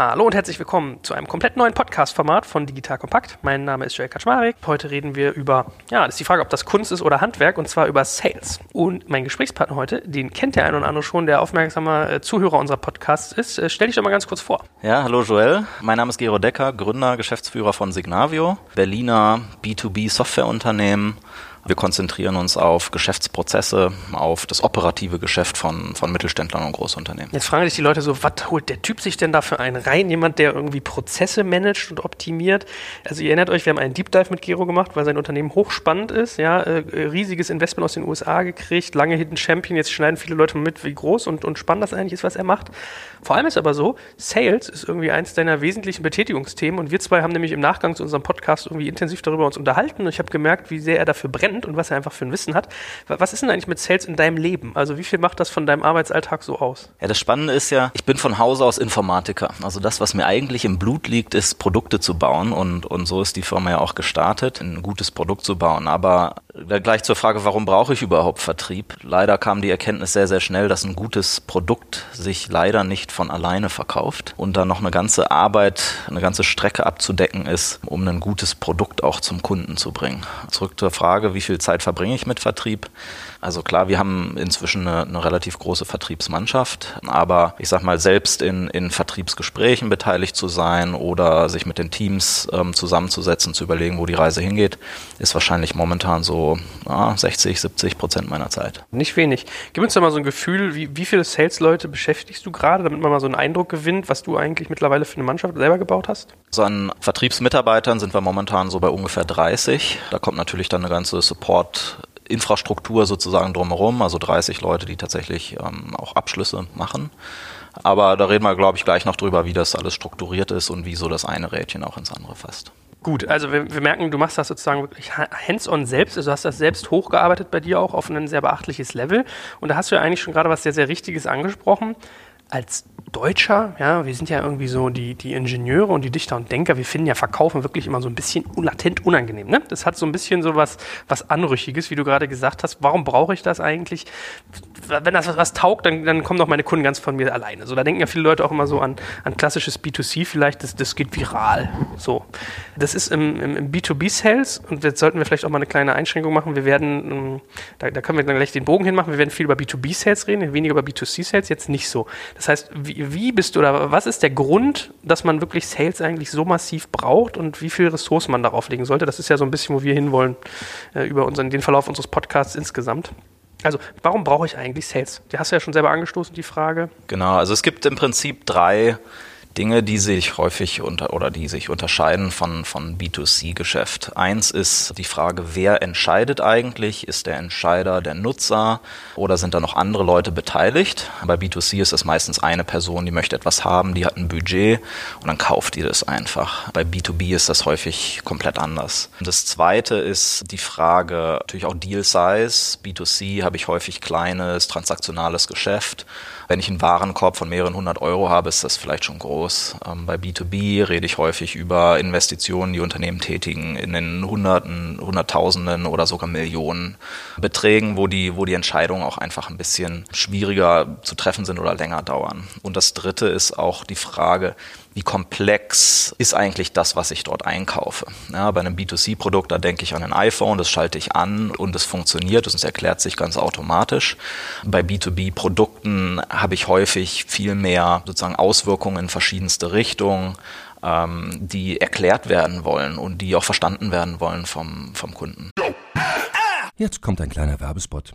Hallo und herzlich willkommen zu einem komplett neuen Podcast-Format von Digital Kompakt. Mein Name ist Joel Kaczmarek. Heute reden wir über, ja, das ist die Frage, ob das Kunst ist oder Handwerk, und zwar über Sales. Und mein Gesprächspartner heute, den kennt der ein oder andere schon, der aufmerksamer äh, Zuhörer unserer Podcasts ist. Äh, stell dich doch mal ganz kurz vor. Ja, hallo Joel. Mein Name ist Gero Decker, Gründer, Geschäftsführer von Signavio, Berliner B2B-Softwareunternehmen wir konzentrieren uns auf Geschäftsprozesse, auf das operative Geschäft von, von Mittelständlern und Großunternehmen. Jetzt fragen sich die Leute so, was holt der Typ sich denn da für einen rein? Jemand, der irgendwie Prozesse managt und optimiert. Also ihr erinnert euch, wir haben einen Deep Dive mit Gero gemacht, weil sein Unternehmen hochspannend ist. Ja, äh, riesiges Investment aus den USA gekriegt, lange Hidden Champion. Jetzt schneiden viele Leute mit, wie groß und, und spannend das eigentlich ist, was er macht. Vor allem ist aber so, Sales ist irgendwie eins deiner wesentlichen Betätigungsthemen und wir zwei haben nämlich im Nachgang zu unserem Podcast irgendwie intensiv darüber uns unterhalten und ich habe gemerkt, wie sehr er dafür brennt brennt und was er einfach für ein Wissen hat. Was ist denn eigentlich mit Sales in deinem Leben? Also wie viel macht das von deinem Arbeitsalltag so aus? Ja, das Spannende ist ja, ich bin von Hause aus Informatiker. Also das, was mir eigentlich im Blut liegt, ist Produkte zu bauen und, und so ist die Firma ja auch gestartet, ein gutes Produkt zu bauen. Aber gleich zur Frage, warum brauche ich überhaupt Vertrieb? Leider kam die Erkenntnis sehr, sehr schnell, dass ein gutes Produkt sich leider nicht von alleine verkauft und da noch eine ganze Arbeit, eine ganze Strecke abzudecken ist, um ein gutes Produkt auch zum Kunden zu bringen. Zurück zur Frage, wie wie viel Zeit verbringe ich mit Vertrieb? Also klar, wir haben inzwischen eine, eine relativ große Vertriebsmannschaft, aber ich sag mal, selbst in, in Vertriebsgesprächen beteiligt zu sein oder sich mit den Teams ähm, zusammenzusetzen, zu überlegen, wo die Reise hingeht, ist wahrscheinlich momentan so ja, 60, 70 Prozent meiner Zeit. Nicht wenig. Gib uns doch mal so ein Gefühl, wie, wie viele Sales-Leute beschäftigst du gerade, damit man mal so einen Eindruck gewinnt, was du eigentlich mittlerweile für eine Mannschaft selber gebaut hast? So an Vertriebsmitarbeitern sind wir momentan so bei ungefähr 30. Da kommt natürlich dann eine ganze Support Infrastruktur sozusagen drumherum, also 30 Leute, die tatsächlich ähm, auch Abschlüsse machen. Aber da reden wir, glaube ich, gleich noch drüber, wie das alles strukturiert ist und wie so das eine Rädchen auch ins andere fasst. Gut, also wir, wir merken, du machst das sozusagen wirklich hands-on selbst, also hast das selbst hochgearbeitet bei dir auch auf ein sehr beachtliches Level. Und da hast du ja eigentlich schon gerade was sehr, sehr Richtiges angesprochen. Als Deutscher, ja, wir sind ja irgendwie so die, die Ingenieure und die Dichter und Denker, wir finden ja Verkaufen wirklich immer so ein bisschen latent unangenehm. Ne? Das hat so ein bisschen so was, was Anrüchiges, wie du gerade gesagt hast. Warum brauche ich das eigentlich? Wenn das was, was taugt, dann, dann kommen doch meine Kunden ganz von mir alleine. So, da denken ja viele Leute auch immer so an, an klassisches B2C vielleicht, das, das geht viral. So. Das ist im, im, im B2B-Sales und jetzt sollten wir vielleicht auch mal eine kleine Einschränkung machen. Wir werden, ähm, da, da können wir dann gleich den Bogen hinmachen, wir werden viel über B2B-Sales reden, weniger über B2C-Sales, jetzt nicht so. Das heißt, wie, wie bist du oder was ist der Grund, dass man wirklich Sales eigentlich so massiv braucht und wie viel Ressourcen man darauf legen sollte? Das ist ja so ein bisschen, wo wir hinwollen äh, über unseren, den Verlauf unseres Podcasts insgesamt. Also, warum brauche ich eigentlich Sales? Die hast du ja schon selber angestoßen, die Frage. Genau, also es gibt im Prinzip drei Dinge, die sich häufig unter oder die sich unterscheiden von, von B2C-Geschäft. Eins ist die Frage, wer entscheidet eigentlich? Ist der Entscheider der Nutzer oder sind da noch andere Leute beteiligt? Bei B2C ist es meistens eine Person, die möchte etwas haben, die hat ein Budget und dann kauft die das einfach. Bei B2B ist das häufig komplett anders. Das zweite ist die Frage, natürlich auch Deal Size. B2C habe ich häufig kleines transaktionales Geschäft wenn ich einen Warenkorb von mehreren hundert Euro habe, ist das vielleicht schon groß. Ähm, bei B2B rede ich häufig über Investitionen, die Unternehmen tätigen in den Hunderten, Hunderttausenden oder sogar Millionen Beträgen, wo die, wo die Entscheidungen auch einfach ein bisschen schwieriger zu treffen sind oder länger dauern. Und das dritte ist auch die Frage, wie komplex ist eigentlich das, was ich dort einkaufe. Ja, bei einem B2C-Produkt, da denke ich an ein iPhone, das schalte ich an und es funktioniert und es erklärt sich ganz automatisch. Bei B2B-Produkten habe ich häufig viel mehr sozusagen Auswirkungen in verschiedenste Richtungen ähm, die erklärt werden wollen und die auch verstanden werden wollen vom, vom Kunden. Jetzt kommt ein kleiner Werbespot.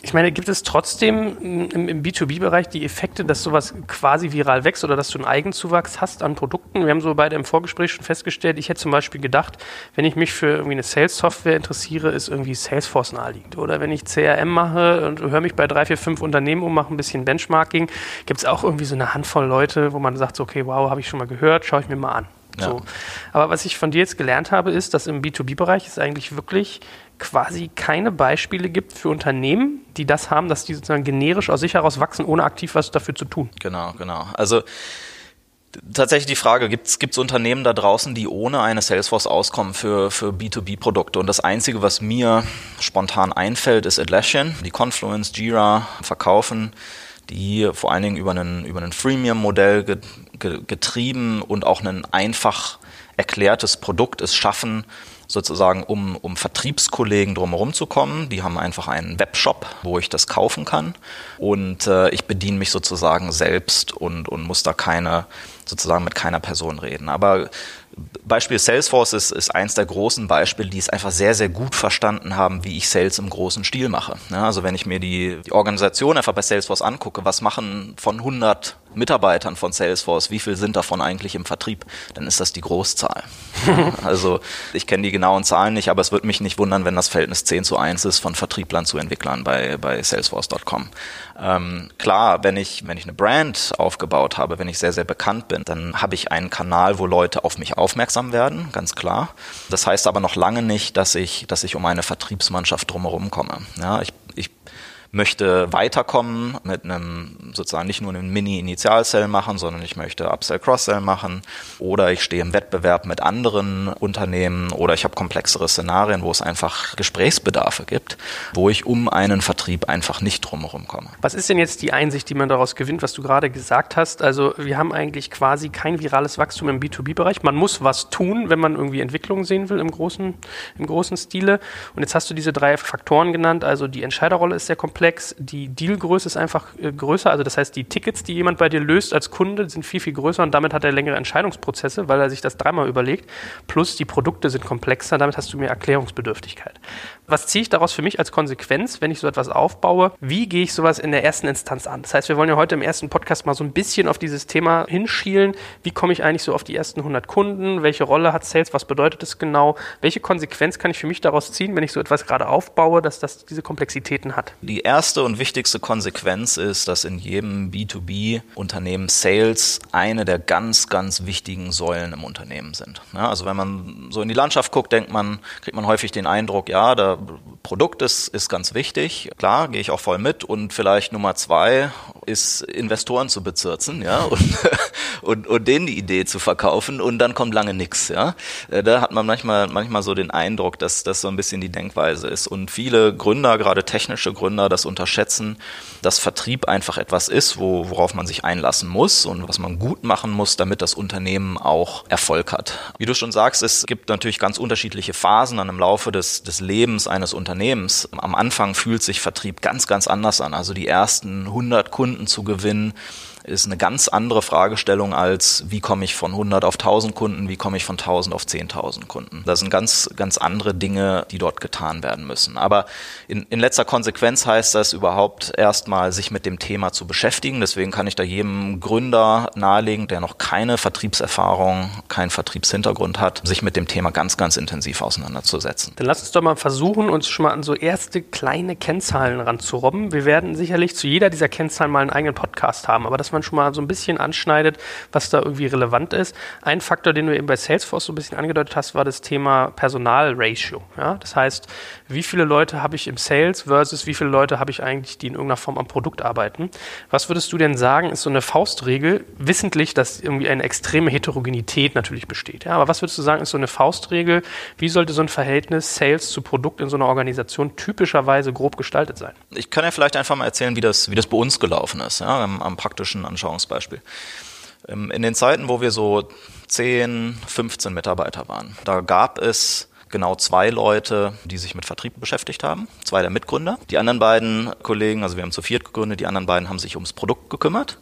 Ich meine, gibt es trotzdem im, im B2B-Bereich die Effekte, dass sowas quasi viral wächst oder dass du einen Eigenzuwachs hast an Produkten? Wir haben so beide im Vorgespräch schon festgestellt, ich hätte zum Beispiel gedacht, wenn ich mich für irgendwie eine Sales-Software interessiere, ist irgendwie Salesforce naheliegend. Oder wenn ich CRM mache und höre mich bei drei, vier, fünf Unternehmen um, mache ein bisschen Benchmarking, gibt es auch irgendwie so eine Handvoll Leute, wo man sagt, so, okay, wow, habe ich schon mal gehört, schaue ich mir mal an. Ja. So. Aber was ich von dir jetzt gelernt habe, ist, dass im B2B-Bereich es eigentlich wirklich quasi keine Beispiele gibt für Unternehmen, die das haben, dass die sozusagen generisch aus sich heraus wachsen, ohne aktiv was dafür zu tun. Genau, genau. Also tatsächlich die Frage, gibt es Unternehmen da draußen, die ohne eine Salesforce auskommen für, für B2B-Produkte? Und das Einzige, was mir spontan einfällt, ist Atlassian, die Confluence, Jira verkaufen, die vor allen Dingen über einen, über einen Freemium-Modell getrieben und auch ein einfach erklärtes Produkt es schaffen, sozusagen, um, um Vertriebskollegen drumherum zu kommen. Die haben einfach einen Webshop, wo ich das kaufen kann. Und äh, ich bediene mich sozusagen selbst und, und muss da keine, sozusagen mit keiner Person reden. Aber Beispiel Salesforce ist, ist eins der großen Beispiele, die es einfach sehr, sehr gut verstanden haben, wie ich Sales im großen Stil mache. Ja, also wenn ich mir die, die Organisation einfach bei Salesforce angucke, was machen von 100 Mitarbeitern von Salesforce, wie viel sind davon eigentlich im Vertrieb, dann ist das die Großzahl. also ich kenne die genauen Zahlen nicht, aber es würde mich nicht wundern, wenn das Verhältnis 10 zu 1 ist von Vertrieblern zu Entwicklern bei, bei Salesforce.com. Ähm, klar, wenn ich, wenn ich eine Brand aufgebaut habe, wenn ich sehr, sehr bekannt bin, dann habe ich einen Kanal, wo Leute auf mich aufmerksam werden, ganz klar. Das heißt aber noch lange nicht, dass ich, dass ich um eine Vertriebsmannschaft drumherum komme. Ja, ich möchte weiterkommen mit einem sozusagen nicht nur einen Mini-Initial-Sell machen, sondern ich möchte Upsell, Cross-Sell machen oder ich stehe im Wettbewerb mit anderen Unternehmen oder ich habe komplexere Szenarien, wo es einfach Gesprächsbedarfe gibt, wo ich um einen Vertrieb einfach nicht drumherum komme. Was ist denn jetzt die Einsicht, die man daraus gewinnt, was du gerade gesagt hast? Also wir haben eigentlich quasi kein virales Wachstum im B2B-Bereich. Man muss was tun, wenn man irgendwie Entwicklung sehen will im großen, im großen Stile. Und jetzt hast du diese drei Faktoren genannt. Also die Entscheiderrolle ist sehr komplex komplex, die Dealgröße ist einfach äh, größer, also das heißt, die Tickets, die jemand bei dir löst als Kunde, sind viel, viel größer und damit hat er längere Entscheidungsprozesse, weil er sich das dreimal überlegt, plus die Produkte sind komplexer, damit hast du mehr Erklärungsbedürftigkeit. Was ziehe ich daraus für mich als Konsequenz, wenn ich so etwas aufbaue? Wie gehe ich sowas in der ersten Instanz an? Das heißt, wir wollen ja heute im ersten Podcast mal so ein bisschen auf dieses Thema hinschielen. Wie komme ich eigentlich so auf die ersten 100 Kunden? Welche Rolle hat Sales? Was bedeutet es genau? Welche Konsequenz kann ich für mich daraus ziehen, wenn ich so etwas gerade aufbaue, dass das diese Komplexitäten hat? Die erste und wichtigste Konsequenz ist, dass in jedem B2B-Unternehmen Sales eine der ganz, ganz wichtigen Säulen im Unternehmen sind. Ja, also wenn man so in die Landschaft guckt, denkt man, kriegt man häufig den Eindruck, ja, da Produkt ist, ist ganz wichtig. Klar, gehe ich auch voll mit. Und vielleicht Nummer zwei ist, Investoren zu bezirzen, ja, und, und, und denen die Idee zu verkaufen und dann kommt lange nichts, ja. Äh, da hat man manchmal, manchmal so den Eindruck, dass das so ein bisschen die Denkweise ist. Und viele Gründer, gerade technische Gründer, das unterschätzen, dass Vertrieb einfach etwas ist, wo, worauf man sich einlassen muss und was man gut machen muss, damit das Unternehmen auch Erfolg hat. Wie du schon sagst, es gibt natürlich ganz unterschiedliche Phasen dann im Laufe des, des Lebens eines Unternehmens. Am Anfang fühlt sich Vertrieb ganz, ganz anders an. Also die ersten 100 Kunden zu gewinnen, ist eine ganz andere Fragestellung als, wie komme ich von 100 auf 1000 Kunden, wie komme ich von 1000 auf 10.000 Kunden. Das sind ganz, ganz andere Dinge, die dort getan werden müssen. Aber in, in letzter Konsequenz heißt das überhaupt erstmal, sich mit dem Thema zu beschäftigen. Deswegen kann ich da jedem Gründer nahelegen, der noch keine Vertriebserfahrung, keinen Vertriebshintergrund hat, sich mit dem Thema ganz, ganz intensiv auseinanderzusetzen. Dann lass uns doch mal versuchen, uns schon mal an so erste kleine Kennzahlen ranzurobben. Wir werden sicherlich zu jeder dieser Kennzahlen mal einen eigenen Podcast haben, aber dass man man schon mal so ein bisschen anschneidet, was da irgendwie relevant ist. Ein Faktor, den du eben bei Salesforce so ein bisschen angedeutet hast, war das Thema Personalratio. Ja? Das heißt, wie viele Leute habe ich im Sales versus wie viele Leute habe ich eigentlich, die in irgendeiner Form am Produkt arbeiten. Was würdest du denn sagen, ist so eine Faustregel, wissentlich, dass irgendwie eine extreme Heterogenität natürlich besteht. Ja? Aber was würdest du sagen, ist so eine Faustregel, wie sollte so ein Verhältnis Sales zu Produkt in so einer Organisation typischerweise grob gestaltet sein? Ich kann ja vielleicht einfach mal erzählen, wie das, wie das bei uns gelaufen ist, ja, am, am praktischen Anschauungsbeispiel. Ähm, in den Zeiten, wo wir so 10, 15 Mitarbeiter waren, da gab es genau zwei Leute, die sich mit Vertrieb beschäftigt haben, zwei der Mitgründer. Die anderen beiden Kollegen, also wir haben zu viert gegründet, die anderen beiden haben sich ums Produkt gekümmert.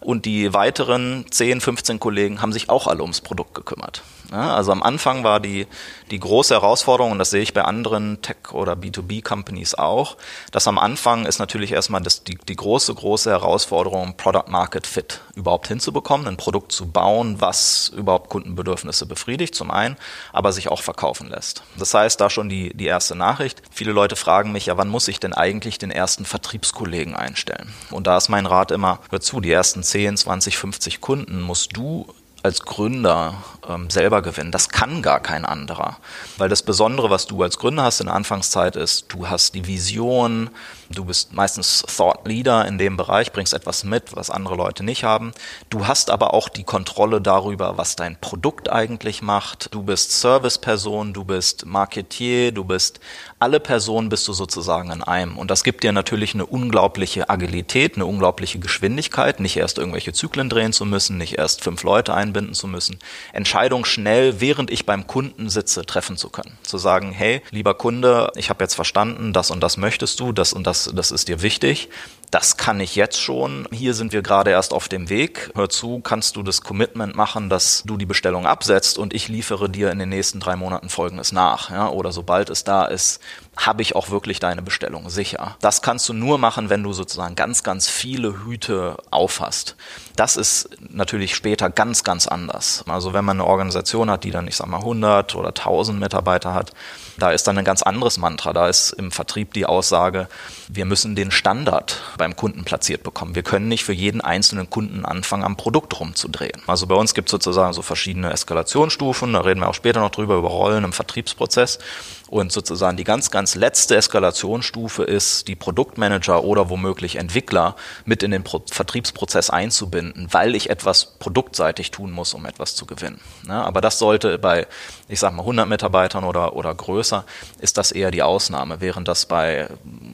Und die weiteren 10, 15 Kollegen haben sich auch alle ums Produkt gekümmert. Also am Anfang war die, die große Herausforderung, und das sehe ich bei anderen Tech- oder B2B-Companies auch, dass am Anfang ist natürlich erstmal das, die, die große, große Herausforderung, Product Market Fit überhaupt hinzubekommen, ein Produkt zu bauen, was überhaupt Kundenbedürfnisse befriedigt, zum einen, aber sich auch verkaufen lässt. Das heißt, da schon die, die erste Nachricht. Viele Leute fragen mich, ja, wann muss ich denn eigentlich den ersten Vertriebskollegen einstellen? Und da ist mein Rat immer, hör zu, die ersten 10, 20, 50 Kunden musst du als Gründer ähm, selber gewinnen. Das kann gar kein anderer. Weil das Besondere, was du als Gründer hast in der Anfangszeit, ist, du hast die Vision, du bist meistens Thought Leader in dem Bereich, bringst etwas mit, was andere Leute nicht haben. Du hast aber auch die Kontrolle darüber, was dein Produkt eigentlich macht. Du bist Serviceperson, du bist Marketier, du bist alle Personen bist du sozusagen in einem. Und das gibt dir natürlich eine unglaubliche Agilität, eine unglaubliche Geschwindigkeit, nicht erst irgendwelche Zyklen drehen zu müssen, nicht erst fünf Leute einbinden zu müssen. Entscheidung schnell, während ich beim Kunden sitze, treffen zu können. Zu sagen, hey, lieber Kunde, ich habe jetzt verstanden, das und das möchtest du, das und das, das ist dir wichtig das kann ich jetzt schon. Hier sind wir gerade erst auf dem Weg. Hör zu, kannst du das Commitment machen, dass du die Bestellung absetzt und ich liefere dir in den nächsten drei Monaten Folgendes nach. Ja? Oder sobald es da ist, habe ich auch wirklich deine Bestellung sicher. Das kannst du nur machen, wenn du sozusagen ganz, ganz viele Hüte aufhast. Das ist natürlich später ganz, ganz anders. Also wenn man eine Organisation hat, die dann, ich sag mal, 100 oder 1000 Mitarbeiter hat, da ist dann ein ganz anderes Mantra. Da ist im Vertrieb die Aussage, wir müssen den Standard beim Kunden platziert bekommen. Wir können nicht für jeden einzelnen Kunden anfangen, am Produkt rumzudrehen. Also bei uns gibt es sozusagen so verschiedene Eskalationsstufen, da reden wir auch später noch drüber, über Rollen im Vertriebsprozess. Und sozusagen die ganz, ganz letzte Eskalationsstufe ist, die Produktmanager oder womöglich Entwickler mit in den Pro Vertriebsprozess einzubinden, weil ich etwas produktseitig tun muss, um etwas zu gewinnen. Ja, aber das sollte bei, ich sag mal, 100 Mitarbeitern oder, oder größer, ist das eher die Ausnahme, während das bei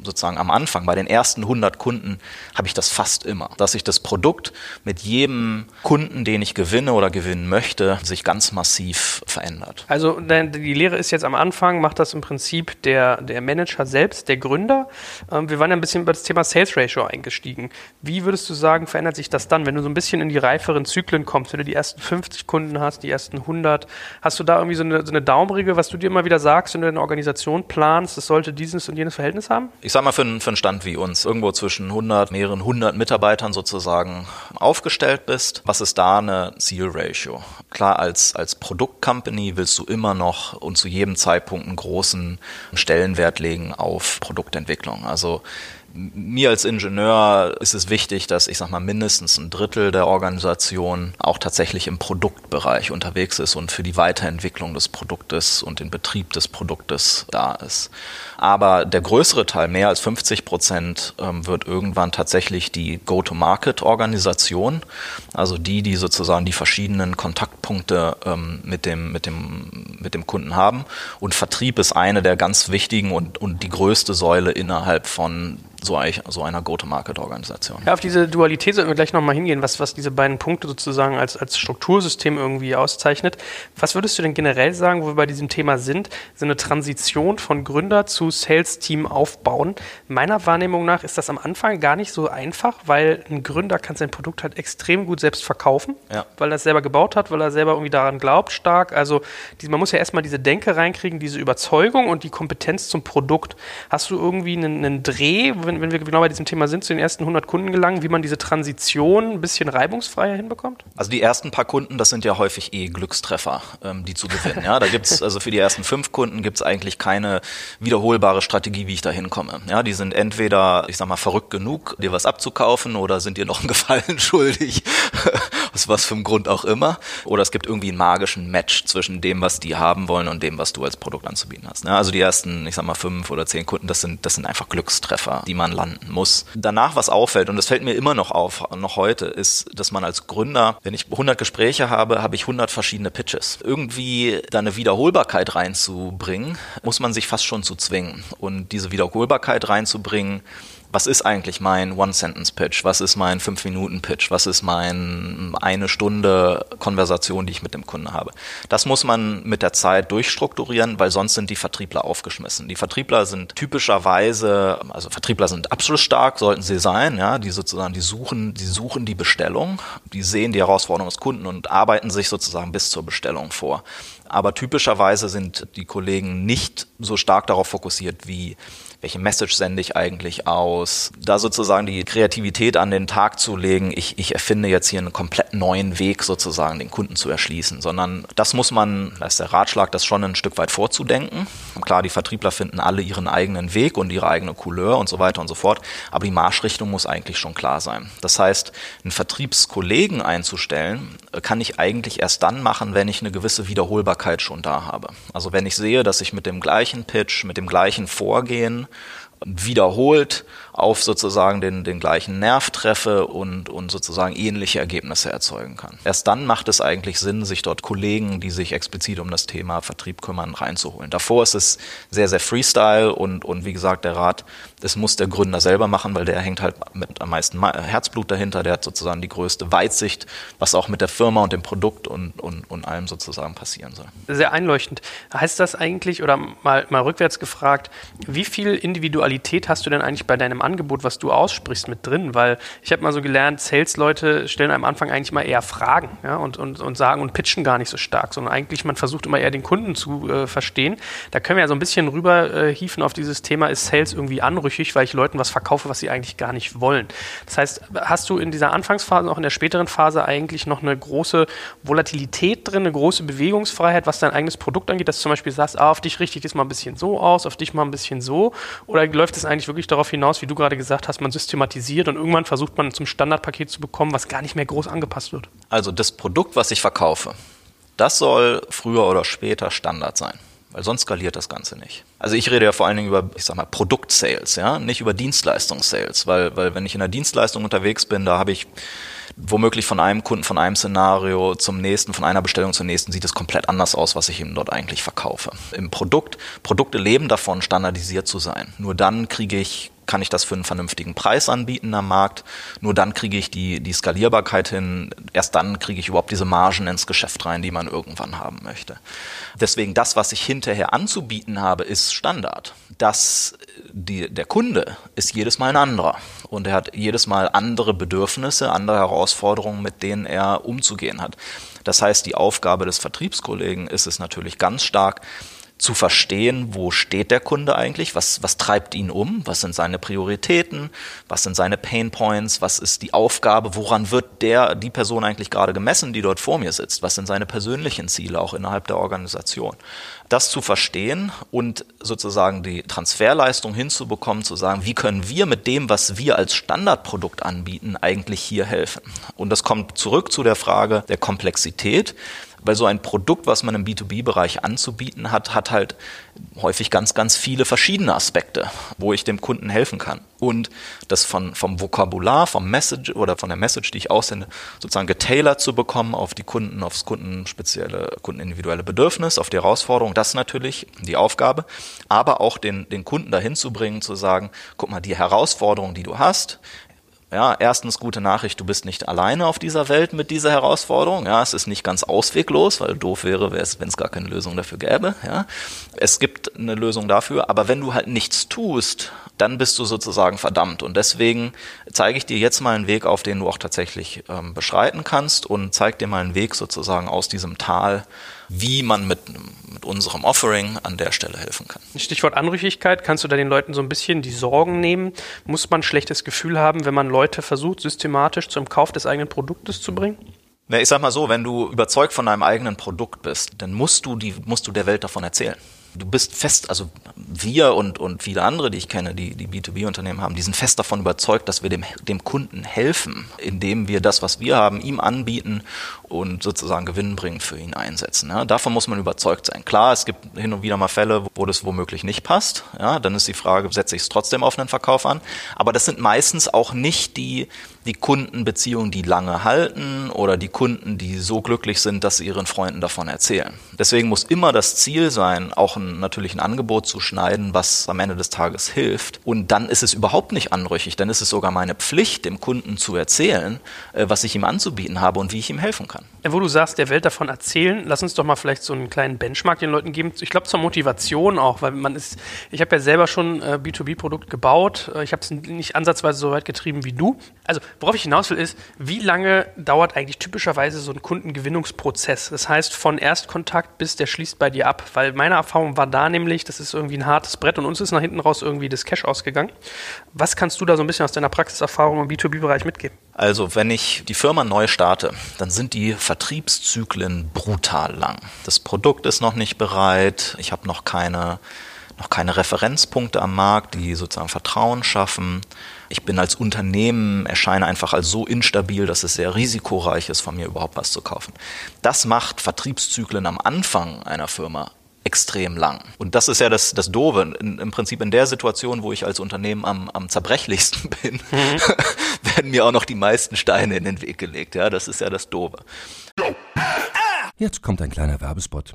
sozusagen am Anfang, bei den ersten 100 Kunden, habe ich das fast immer, dass sich das Produkt mit jedem Kunden, den ich gewinne oder gewinnen möchte, sich ganz massiv verändert. Also die Lehre ist jetzt am Anfang, macht das im Prinzip der, der Manager selbst, der Gründer. Ähm, wir waren ja ein bisschen über das Thema Sales Ratio eingestiegen. Wie würdest du sagen, verändert sich das dann, wenn du so ein bisschen in die reiferen Zyklen kommst, wenn du die ersten 50 Kunden hast, die ersten 100? Hast du da irgendwie so eine, so eine Daumenregel, was du dir immer wieder sagst, wenn du eine Organisation planst, es sollte dieses und jenes Verhältnis haben? Ich sag mal für, einen, für einen Stand wie uns, irgendwo zwischen 100, mehreren 100 Mitarbeitern sozusagen aufgestellt bist, was ist da eine Zielratio? Klar, als, als Produktcompany willst du immer noch und zu jedem Zeitpunkt einen großen Stellenwert legen auf Produktentwicklung. Also mir als Ingenieur ist es wichtig, dass ich sag mal mindestens ein Drittel der Organisation auch tatsächlich im Produktbereich unterwegs ist und für die Weiterentwicklung des Produktes und den Betrieb des Produktes da ist. Aber der größere Teil, mehr als 50 Prozent, ähm, wird irgendwann tatsächlich die Go-to-Market-Organisation, also die, die sozusagen die verschiedenen Kontaktpunkte ähm, mit, dem, mit, dem, mit dem Kunden haben. Und Vertrieb ist eine der ganz wichtigen und, und die größte Säule innerhalb von so, so einer Go-to-Market-Organisation. Ja, auf diese Dualität sollten wir gleich nochmal hingehen, was, was diese beiden Punkte sozusagen als, als Struktursystem irgendwie auszeichnet. Was würdest du denn generell sagen, wo wir bei diesem Thema sind, so eine Transition von Gründer zu Sales-Team aufbauen? Meiner Wahrnehmung nach ist das am Anfang gar nicht so einfach, weil ein Gründer kann sein Produkt halt extrem gut selbst verkaufen, ja. weil er es selber gebaut hat, weil er selber irgendwie daran glaubt stark. Also die, man muss ja erstmal diese Denke reinkriegen, diese Überzeugung und die Kompetenz zum Produkt. Hast du irgendwie einen, einen Dreh, wenn wenn, wenn wir genau bei diesem Thema sind, zu den ersten 100 Kunden gelangen, wie man diese Transition ein bisschen reibungsfreier hinbekommt? Also die ersten paar Kunden, das sind ja häufig eh Glückstreffer, ähm, die zu gewinnen. Ja, da gibt's also für die ersten fünf Kunden gibt's eigentlich keine wiederholbare Strategie, wie ich da hinkomme. Ja, die sind entweder, ich sag mal, verrückt genug, dir was abzukaufen oder sind dir noch einen Gefallen schuldig, aus was für einem Grund auch immer. Oder es gibt irgendwie einen magischen Match zwischen dem, was die haben wollen und dem, was du als Produkt anzubieten hast. Ja, also die ersten, ich sag mal, fünf oder zehn Kunden, das sind, das sind einfach Glückstreffer, die man landen muss. Danach, was auffällt, und das fällt mir immer noch auf, noch heute, ist, dass man als Gründer, wenn ich 100 Gespräche habe, habe ich 100 verschiedene Pitches. Irgendwie da eine Wiederholbarkeit reinzubringen, muss man sich fast schon zu zwingen. Und diese Wiederholbarkeit reinzubringen, was ist eigentlich mein One-Sentence-Pitch? Was ist mein Fünf-Minuten-Pitch? Was ist mein eine Stunde Konversation, die ich mit dem Kunden habe? Das muss man mit der Zeit durchstrukturieren, weil sonst sind die Vertriebler aufgeschmissen. Die Vertriebler sind typischerweise, also Vertriebler sind abschlussstark, sollten sie sein, ja, die sozusagen, die suchen, die suchen die Bestellung, die sehen die Herausforderung des Kunden und arbeiten sich sozusagen bis zur Bestellung vor. Aber typischerweise sind die Kollegen nicht so stark darauf fokussiert wie welche Message sende ich eigentlich aus, da sozusagen die Kreativität an den Tag zu legen, ich, ich erfinde jetzt hier einen komplett neuen Weg sozusagen, den Kunden zu erschließen, sondern das muss man, da ist der Ratschlag, das schon ein Stück weit vorzudenken. Klar, die Vertriebler finden alle ihren eigenen Weg und ihre eigene Couleur und so weiter und so fort, aber die Marschrichtung muss eigentlich schon klar sein. Das heißt, einen Vertriebskollegen einzustellen, kann ich eigentlich erst dann machen, wenn ich eine gewisse Wiederholbarkeit schon da habe. Also wenn ich sehe, dass ich mit dem gleichen Pitch, mit dem gleichen Vorgehen wiederholt auf sozusagen den, den gleichen Nerv treffe und, und sozusagen ähnliche Ergebnisse erzeugen kann. Erst dann macht es eigentlich Sinn, sich dort Kollegen, die sich explizit um das Thema Vertrieb kümmern, reinzuholen. Davor ist es sehr, sehr Freestyle und, und wie gesagt, der Rat, es muss der Gründer selber machen, weil der hängt halt mit am meisten Herzblut dahinter, der hat sozusagen die größte Weitsicht, was auch mit der Firma und dem Produkt und, und, und allem sozusagen passieren soll. Sehr einleuchtend. Heißt das eigentlich, oder mal, mal rückwärts gefragt, wie viel Individualität hast du denn eigentlich bei deinem Angebot, was du aussprichst, mit drin? Weil ich habe mal so gelernt, Sales-Leute stellen am Anfang eigentlich mal eher Fragen ja, und, und, und sagen und pitchen gar nicht so stark, sondern eigentlich man versucht immer eher den Kunden zu äh, verstehen. Da können wir ja so ein bisschen rüber äh, hieven auf dieses Thema, ist Sales irgendwie anrüchig, weil ich Leuten was verkaufe, was sie eigentlich gar nicht wollen. Das heißt, hast du in dieser Anfangsphase, auch in der späteren Phase eigentlich noch eine große Volatilität drin, eine große Bewegungsfreiheit, was dein eigenes Produkt angeht, dass du zum Beispiel sagst, ah, auf dich richte ich das mal ein bisschen so aus, auf dich mal ein bisschen so? Oder läuft es eigentlich wirklich darauf hinaus, wie du gerade gesagt hast, man systematisiert und irgendwann versucht man zum Standardpaket zu bekommen, was gar nicht mehr groß angepasst wird? Also das Produkt, was ich verkaufe, das soll früher oder später Standard sein. Weil sonst skaliert das Ganze nicht. Also ich rede ja vor allen Dingen über, ich sag mal, Produktsales, ja, nicht über Dienstleistungssales, weil, weil wenn ich in der Dienstleistung unterwegs bin, da habe ich womöglich von einem Kunden, von einem Szenario zum nächsten, von einer Bestellung zur nächsten sieht es komplett anders aus, was ich ihm dort eigentlich verkaufe. Im Produkt, Produkte leben davon, standardisiert zu sein. Nur dann kriege ich kann ich das für einen vernünftigen Preis anbieten am Markt. Nur dann kriege ich die, die Skalierbarkeit hin. Erst dann kriege ich überhaupt diese Margen ins Geschäft rein, die man irgendwann haben möchte. Deswegen das, was ich hinterher anzubieten habe, ist Standard. Das, die, der Kunde ist jedes Mal ein anderer. Und er hat jedes Mal andere Bedürfnisse, andere Herausforderungen, mit denen er umzugehen hat. Das heißt, die Aufgabe des Vertriebskollegen ist es natürlich ganz stark, zu verstehen, wo steht der Kunde eigentlich, was, was treibt ihn um, was sind seine Prioritäten, was sind seine Pain Points, was ist die Aufgabe, woran wird der, die Person eigentlich gerade gemessen, die dort vor mir sitzt, was sind seine persönlichen Ziele auch innerhalb der Organisation. Das zu verstehen und sozusagen die Transferleistung hinzubekommen, zu sagen, wie können wir mit dem, was wir als Standardprodukt anbieten, eigentlich hier helfen. Und das kommt zurück zu der Frage der Komplexität weil so ein Produkt, was man im B2B-Bereich anzubieten hat, hat halt häufig ganz, ganz viele verschiedene Aspekte, wo ich dem Kunden helfen kann. Und das von, vom Vokabular, vom Message oder von der Message, die ich aussende, sozusagen getailert zu bekommen auf die Kunden, aufs kundenspezielle, kundenindividuelle Bedürfnis, auf die Herausforderung, das natürlich die Aufgabe, aber auch den, den Kunden dahin zu bringen, zu sagen, guck mal, die Herausforderung, die du hast, ja, erstens gute Nachricht, du bist nicht alleine auf dieser Welt mit dieser Herausforderung. Ja, es ist nicht ganz ausweglos, weil doof wäre, wenn es gar keine Lösung dafür gäbe. Ja, es gibt eine Lösung dafür, aber wenn du halt nichts tust dann bist du sozusagen verdammt. Und deswegen zeige ich dir jetzt mal einen Weg auf, den du auch tatsächlich ähm, beschreiten kannst und zeige dir mal einen Weg sozusagen aus diesem Tal, wie man mit, mit unserem Offering an der Stelle helfen kann. Stichwort Anrüchigkeit, kannst du da den Leuten so ein bisschen die Sorgen nehmen? Muss man ein schlechtes Gefühl haben, wenn man Leute versucht, systematisch zum Kauf des eigenen Produktes zu bringen? Na, ich sag mal so, wenn du überzeugt von deinem eigenen Produkt bist, dann musst du die, musst du der Welt davon erzählen du bist fest, also wir und, und viele andere, die ich kenne, die, die B2B-Unternehmen haben, die sind fest davon überzeugt, dass wir dem, dem Kunden helfen, indem wir das, was wir haben, ihm anbieten und sozusagen gewinnbringend für ihn einsetzen. Ja, davon muss man überzeugt sein. Klar, es gibt hin und wieder mal Fälle, wo das womöglich nicht passt. Ja, dann ist die Frage, setze ich es trotzdem auf einen Verkauf an? Aber das sind meistens auch nicht die, die Kundenbeziehungen, die lange halten oder die Kunden, die so glücklich sind, dass sie ihren Freunden davon erzählen. Deswegen muss immer das Ziel sein, auch ein, natürlich ein Angebot zu schneiden, was am Ende des Tages hilft. Und dann ist es überhaupt nicht anrüchig. Dann ist es sogar meine Pflicht, dem Kunden zu erzählen, äh, was ich ihm anzubieten habe und wie ich ihm helfen kann. Wo du sagst, der Welt davon erzählen, lass uns doch mal vielleicht so einen kleinen Benchmark den Leuten geben. Ich glaube zur Motivation auch, weil man ist, ich habe ja selber schon äh, B2B-Produkt gebaut. Äh, ich habe es nicht ansatzweise so weit getrieben wie du. Also worauf ich hinaus will, ist, wie lange dauert eigentlich typischerweise so ein Kundengewinnungsprozess? Das heißt, von Erstkontakt bis der schließt bei dir ab. Weil meine Erfahrung war da nämlich, das ist irgendwie ein hartes Brett und uns ist nach hinten raus irgendwie das Cash ausgegangen. Was kannst du da so ein bisschen aus deiner Praxiserfahrung im B2B-Bereich mitgeben? Also, wenn ich die Firma neu starte, dann sind die Vertriebszyklen brutal lang. Das Produkt ist noch nicht bereit, ich habe noch keine, noch keine Referenzpunkte am Markt, die sozusagen Vertrauen schaffen. Ich bin als Unternehmen, erscheine einfach als so instabil, dass es sehr risikoreich ist, von mir überhaupt was zu kaufen. Das macht Vertriebszyklen am Anfang einer Firma extrem lang. Und das ist ja das, das Doofe. In, Im Prinzip in der Situation, wo ich als Unternehmen am, am zerbrechlichsten bin, mhm. werden mir auch noch die meisten Steine in den Weg gelegt. Ja, das ist ja das Doofe. Jetzt kommt ein kleiner Werbespot.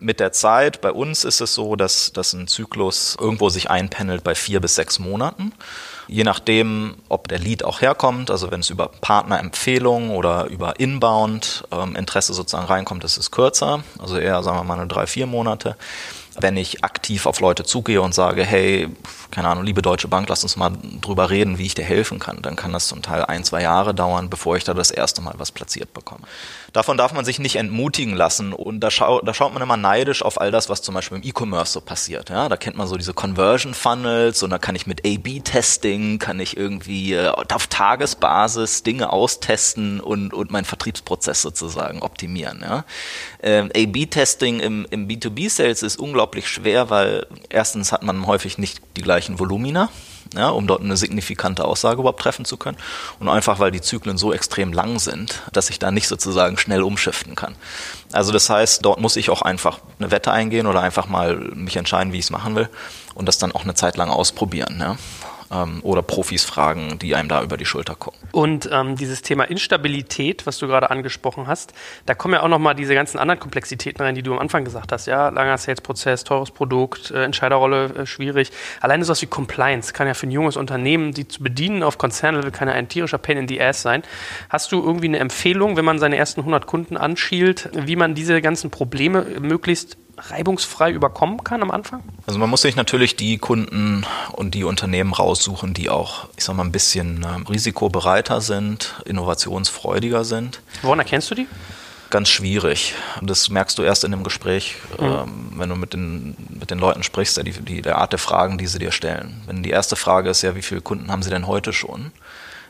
Mit der Zeit, bei uns ist es so, dass, dass ein Zyklus irgendwo sich einpendelt bei vier bis sechs Monaten. Je nachdem, ob der Lead auch herkommt, also wenn es über Partnerempfehlungen oder über Inbound ähm, Interesse sozusagen reinkommt, ist es kürzer, also eher, sagen wir mal, eine drei, vier Monate wenn ich aktiv auf Leute zugehe und sage, hey, keine Ahnung, liebe Deutsche Bank, lass uns mal drüber reden, wie ich dir helfen kann, dann kann das zum Teil ein, zwei Jahre dauern, bevor ich da das erste Mal was platziert bekomme. Davon darf man sich nicht entmutigen lassen und da, schau, da schaut man immer neidisch auf all das, was zum Beispiel im E-Commerce so passiert. Ja, da kennt man so diese Conversion Funnels und da kann ich mit A-B-Testing, kann ich irgendwie äh, auf Tagesbasis Dinge austesten und, und meinen Vertriebsprozess sozusagen optimieren. Ja. Ähm, A-B-Testing im, im B2B-Sales ist unglaublich schwer, weil erstens hat man häufig nicht die gleichen Volumina ja, um dort eine signifikante Aussage überhaupt treffen zu können. Und einfach, weil die Zyklen so extrem lang sind, dass ich da nicht sozusagen schnell umschiften kann. Also das heißt, dort muss ich auch einfach eine Wette eingehen oder einfach mal mich entscheiden, wie ich es machen will und das dann auch eine Zeit lang ausprobieren. Ja ähm, oder Profis fragen, die einem da über die Schulter gucken. Und ähm, dieses Thema Instabilität, was du gerade angesprochen hast, da kommen ja auch nochmal diese ganzen anderen Komplexitäten rein, die du am Anfang gesagt hast. Ja, langer Sales-Prozess, teures Produkt, äh, Entscheiderrolle äh, schwierig. Alleine sowas wie Compliance kann ja für ein junges Unternehmen, die zu bedienen auf Konzernlevel, kann ja ein tierischer Pain in the Ass sein. Hast du irgendwie eine Empfehlung, wenn man seine ersten 100 Kunden anschielt, wie man diese ganzen Probleme möglichst reibungsfrei überkommen kann am Anfang? Also man muss sich natürlich die Kunden und die Unternehmen raussuchen, die auch, ich sag mal, ein bisschen äh, risikobereiter sind, innovationsfreudiger sind. Woran erkennst du die? Ganz schwierig. Das merkst du erst in dem Gespräch, mhm. ähm, wenn du mit den, mit den Leuten sprichst, die, die, der Art der Fragen, die sie dir stellen. Wenn die erste Frage ist ja, wie viele Kunden haben sie denn heute schon?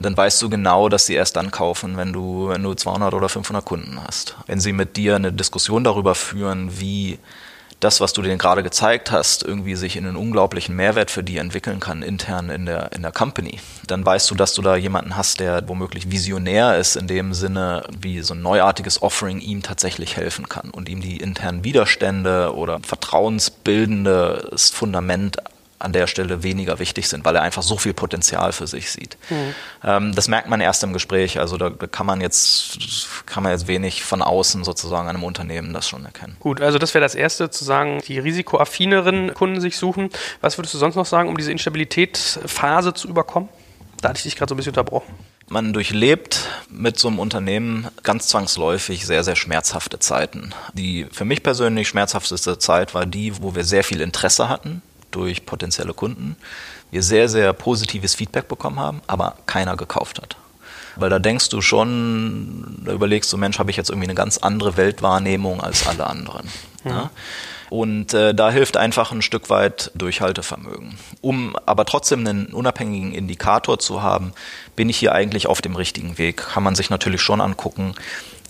Dann weißt du genau, dass sie erst dann kaufen, wenn du, wenn du 200 oder 500 Kunden hast. Wenn sie mit dir eine Diskussion darüber führen, wie das, was du denen gerade gezeigt hast, irgendwie sich in einen unglaublichen Mehrwert für die entwickeln kann, intern in der, in der Company, dann weißt du, dass du da jemanden hast, der womöglich visionär ist, in dem Sinne, wie so ein neuartiges Offering ihm tatsächlich helfen kann und ihm die internen Widerstände oder vertrauensbildendes Fundament an der Stelle weniger wichtig sind, weil er einfach so viel Potenzial für sich sieht. Mhm. Ähm, das merkt man erst im Gespräch. Also da kann man jetzt kann man jetzt wenig von außen sozusagen einem Unternehmen das schon erkennen. Gut, also das wäre das erste, zu sagen, die risikoaffineren Kunden sich suchen. Was würdest du sonst noch sagen, um diese Instabilitätsphase zu überkommen? Da hatte ich dich gerade so ein bisschen unterbrochen. Man durchlebt mit so einem Unternehmen ganz zwangsläufig sehr, sehr schmerzhafte Zeiten. Die für mich persönlich schmerzhafteste Zeit war die, wo wir sehr viel Interesse hatten durch potenzielle Kunden, wir sehr, sehr positives Feedback bekommen haben, aber keiner gekauft hat. Weil da denkst du schon, da überlegst du, Mensch, habe ich jetzt irgendwie eine ganz andere Weltwahrnehmung als alle anderen. Mhm. Ja? Und äh, da hilft einfach ein Stück weit Durchhaltevermögen. Um aber trotzdem einen unabhängigen Indikator zu haben, bin ich hier eigentlich auf dem richtigen Weg. Kann man sich natürlich schon angucken,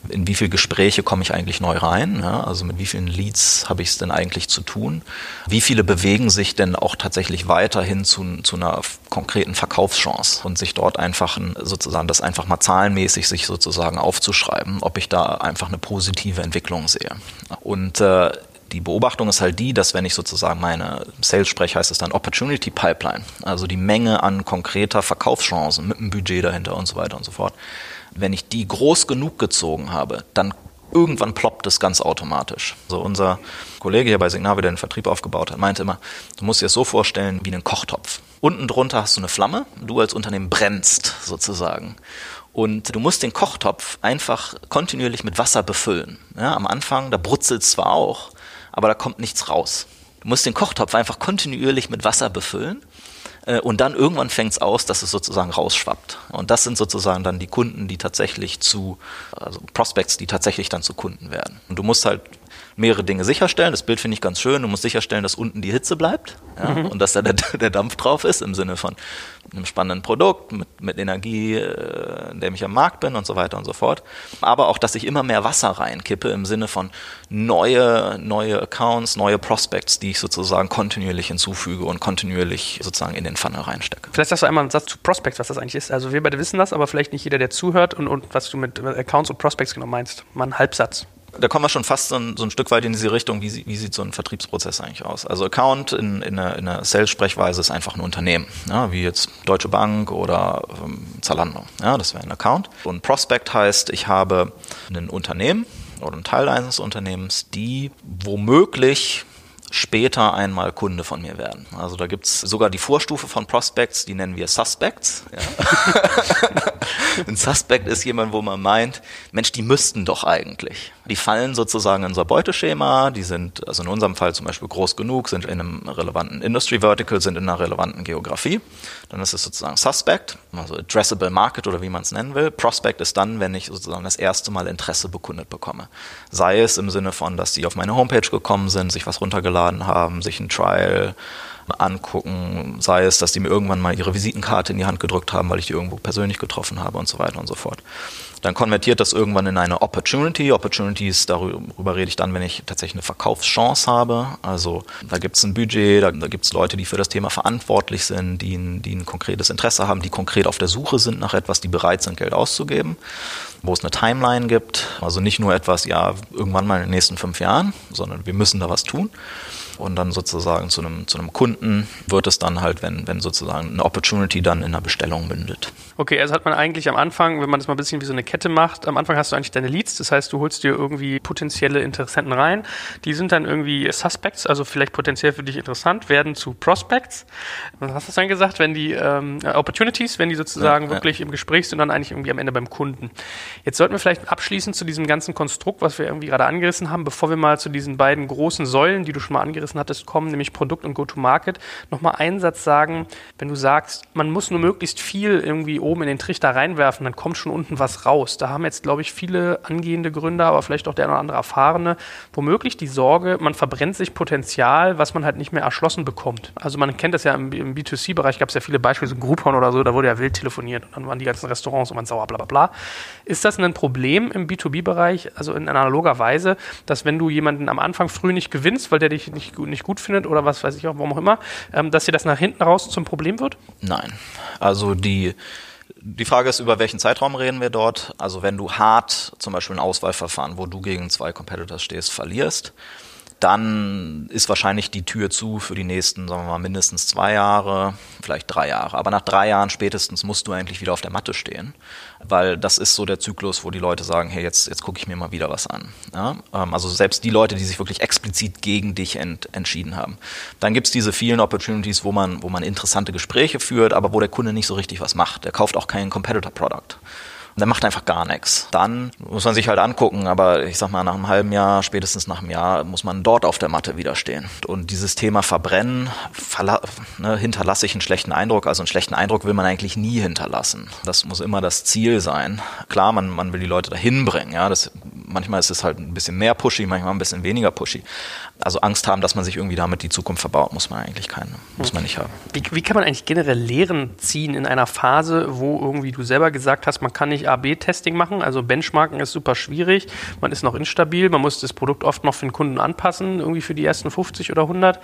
in wie viele Gespräche komme ich eigentlich neu rein, ja, also mit wie vielen Leads habe ich es denn eigentlich zu tun, wie viele bewegen sich denn auch tatsächlich weiterhin zu, zu einer konkreten Verkaufschance? Und sich dort einfach sozusagen das einfach mal zahlenmäßig sich sozusagen aufzuschreiben, ob ich da einfach eine positive Entwicklung sehe. Und äh, die Beobachtung ist halt die, dass wenn ich sozusagen meine Sales spreche, heißt es dann Opportunity Pipeline, also die Menge an konkreter Verkaufschancen mit einem Budget dahinter und so weiter und so fort, wenn ich die groß genug gezogen habe, dann irgendwann ploppt es ganz automatisch. Also unser Kollege hier bei Signal, der den Vertrieb aufgebaut hat, meinte immer, du musst dir das so vorstellen wie einen Kochtopf. Unten drunter hast du eine Flamme, du als Unternehmen brennst sozusagen. Und du musst den Kochtopf einfach kontinuierlich mit Wasser befüllen. Ja, am Anfang, da brutzelt zwar auch, aber da kommt nichts raus. Du musst den Kochtopf einfach kontinuierlich mit Wasser befüllen und dann irgendwann fängt es aus, dass es sozusagen rausschwappt. Und das sind sozusagen dann die Kunden, die tatsächlich zu, also Prospects, die tatsächlich dann zu Kunden werden. Und du musst halt mehrere Dinge sicherstellen. Das Bild finde ich ganz schön. Du musst sicherstellen, dass unten die Hitze bleibt ja, mhm. und dass da der, der, Dampf drauf ist im Sinne von einem spannenden Produkt, mit, mit Energie, äh, in dem ich am Markt bin und so weiter und so fort. Aber auch, dass ich immer mehr Wasser reinkippe im Sinne von neue, neue Accounts, neue Prospects, die ich sozusagen kontinuierlich hinzufüge und kontinuierlich sozusagen in den Funnel reinstecke. Vielleicht sagst du einmal einen Satz zu Prospects, was das eigentlich ist. Also wir beide wissen das, aber vielleicht nicht jeder, der zuhört und, und was du mit Accounts und Prospects genau meinst. Mal einen Halbsatz da kommen wir schon fast so ein, so ein, Stück weit in diese Richtung, wie, wie, sieht so ein Vertriebsprozess eigentlich aus? Also Account in, in einer, einer Sales-Sprechweise ist einfach ein Unternehmen, ja, wie jetzt Deutsche Bank oder ähm, Zalando. Ja, das wäre ein Account. Und Prospect heißt, ich habe ein Unternehmen oder einen Teil eines Unternehmens, die womöglich später einmal Kunde von mir werden. Also da gibt's sogar die Vorstufe von Prospects, die nennen wir Suspects. Ja. Ein Suspect ist jemand, wo man meint, Mensch, die müssten doch eigentlich. Die fallen sozusagen in unser Beuteschema, die sind, also in unserem Fall zum Beispiel groß genug, sind in einem relevanten Industry Vertical, sind in einer relevanten Geografie. Dann ist es sozusagen Suspect, also Addressable Market oder wie man es nennen will. Prospect ist dann, wenn ich sozusagen das erste Mal Interesse bekundet bekomme. Sei es im Sinne von, dass die auf meine Homepage gekommen sind, sich was runtergeladen haben, sich ein Trial angucken, sei es, dass die mir irgendwann mal ihre Visitenkarte in die Hand gedrückt haben, weil ich die irgendwo persönlich getroffen habe und so weiter und so fort. Dann konvertiert das irgendwann in eine Opportunity. Opportunities, darüber rede ich dann, wenn ich tatsächlich eine Verkaufschance habe. Also da gibt es ein Budget, da, da gibt es Leute, die für das Thema verantwortlich sind, die ein, die ein konkretes Interesse haben, die konkret auf der Suche sind nach etwas, die bereit sind, Geld auszugeben, wo es eine Timeline gibt. Also nicht nur etwas, ja, irgendwann mal in den nächsten fünf Jahren, sondern wir müssen da was tun und dann sozusagen zu einem, zu einem Kunden wird es dann halt, wenn, wenn sozusagen eine Opportunity dann in einer Bestellung mündet. Okay, also hat man eigentlich am Anfang, wenn man das mal ein bisschen wie so eine Kette macht, am Anfang hast du eigentlich deine Leads, das heißt, du holst dir irgendwie potenzielle Interessenten rein, die sind dann irgendwie Suspects, also vielleicht potenziell für dich interessant, werden zu Prospects. Was hast du dann gesagt, wenn die ähm, Opportunities, wenn die sozusagen ja, wirklich ja. im Gespräch sind, dann eigentlich irgendwie am Ende beim Kunden. Jetzt sollten wir vielleicht abschließend zu diesem ganzen Konstrukt, was wir irgendwie gerade angerissen haben, bevor wir mal zu diesen beiden großen Säulen, die du schon mal angerissen hattest, kommen, nämlich Produkt und Go-to-Market, nochmal einen Satz sagen, wenn du sagst, man muss nur möglichst viel irgendwie oben in den Trichter reinwerfen, dann kommt schon unten was raus. Da haben jetzt, glaube ich, viele angehende Gründer, aber vielleicht auch der oder andere Erfahrene, womöglich die Sorge, man verbrennt sich Potenzial, was man halt nicht mehr erschlossen bekommt. Also man kennt das ja im, im B2C-Bereich, gab es ja viele Beispiele, so Groupon oder so, da wurde ja wild telefoniert und dann waren die ganzen Restaurants und man sauer, bla bla bla. Ist das ein Problem im B2B-Bereich, also in analoger Weise, dass wenn du jemanden am Anfang früh nicht gewinnst, weil der dich nicht, nicht gut findet oder was weiß ich auch, warum auch immer, ähm, dass dir das nach hinten raus zum Problem wird? Nein. Also die, die Frage ist, über welchen Zeitraum reden wir dort? Also wenn du hart zum Beispiel ein Auswahlverfahren, wo du gegen zwei Competitors stehst, verlierst, dann ist wahrscheinlich die Tür zu für die nächsten, sagen wir mal, mindestens zwei Jahre, vielleicht drei Jahre. Aber nach drei Jahren spätestens musst du eigentlich wieder auf der Matte stehen, weil das ist so der Zyklus, wo die Leute sagen, hey, jetzt, jetzt gucke ich mir mal wieder was an. Ja? Ähm, also selbst die Leute, die sich wirklich explizit gegen dich ent, entschieden haben. Dann gibt's diese vielen Opportunities, wo man, wo man interessante Gespräche führt, aber wo der Kunde nicht so richtig was macht. Der kauft auch kein Competitor-Product der macht einfach gar nichts. Dann muss man sich halt angucken, aber ich sag mal, nach einem halben Jahr, spätestens nach einem Jahr, muss man dort auf der Matte widerstehen. Und dieses Thema Verbrennen, ne, hinterlasse ich einen schlechten Eindruck. Also einen schlechten Eindruck will man eigentlich nie hinterlassen. Das muss immer das Ziel sein. Klar, man, man will die Leute dahin bringen. Ja, das, manchmal ist es halt ein bisschen mehr pushy, manchmal ein bisschen weniger pushy. Also Angst haben, dass man sich irgendwie damit die Zukunft verbaut, muss man eigentlich keine, muss man nicht haben. Wie, wie kann man eigentlich generell Lehren ziehen in einer Phase, wo irgendwie du selber gesagt hast, man kann nicht AB-Testing machen. Also Benchmarken ist super schwierig. Man ist noch instabil. Man muss das Produkt oft noch für den Kunden anpassen, irgendwie für die ersten 50 oder 100.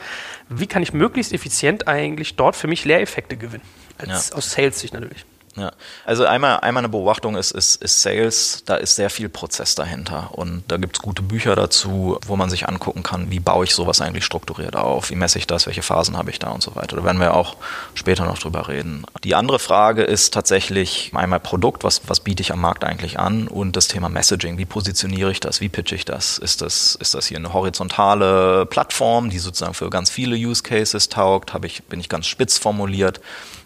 Wie kann ich möglichst effizient eigentlich dort für mich Lehreffekte gewinnen? Als, ja. Aus Sales-Sicht natürlich. Ja. Also einmal, einmal eine Beobachtung ist, ist, ist Sales, da ist sehr viel Prozess dahinter. Und da gibt es gute Bücher dazu, wo man sich angucken kann, wie baue ich sowas eigentlich strukturiert auf, wie messe ich das, welche Phasen habe ich da und so weiter. Da werden wir auch später noch drüber reden. Die andere Frage ist tatsächlich einmal Produkt, was, was biete ich am Markt eigentlich an und das Thema Messaging, wie positioniere ich das, wie pitche ich das? Ist das, ist das hier eine horizontale Plattform, die sozusagen für ganz viele Use Cases taugt? Habe ich, bin ich ganz spitz formuliert?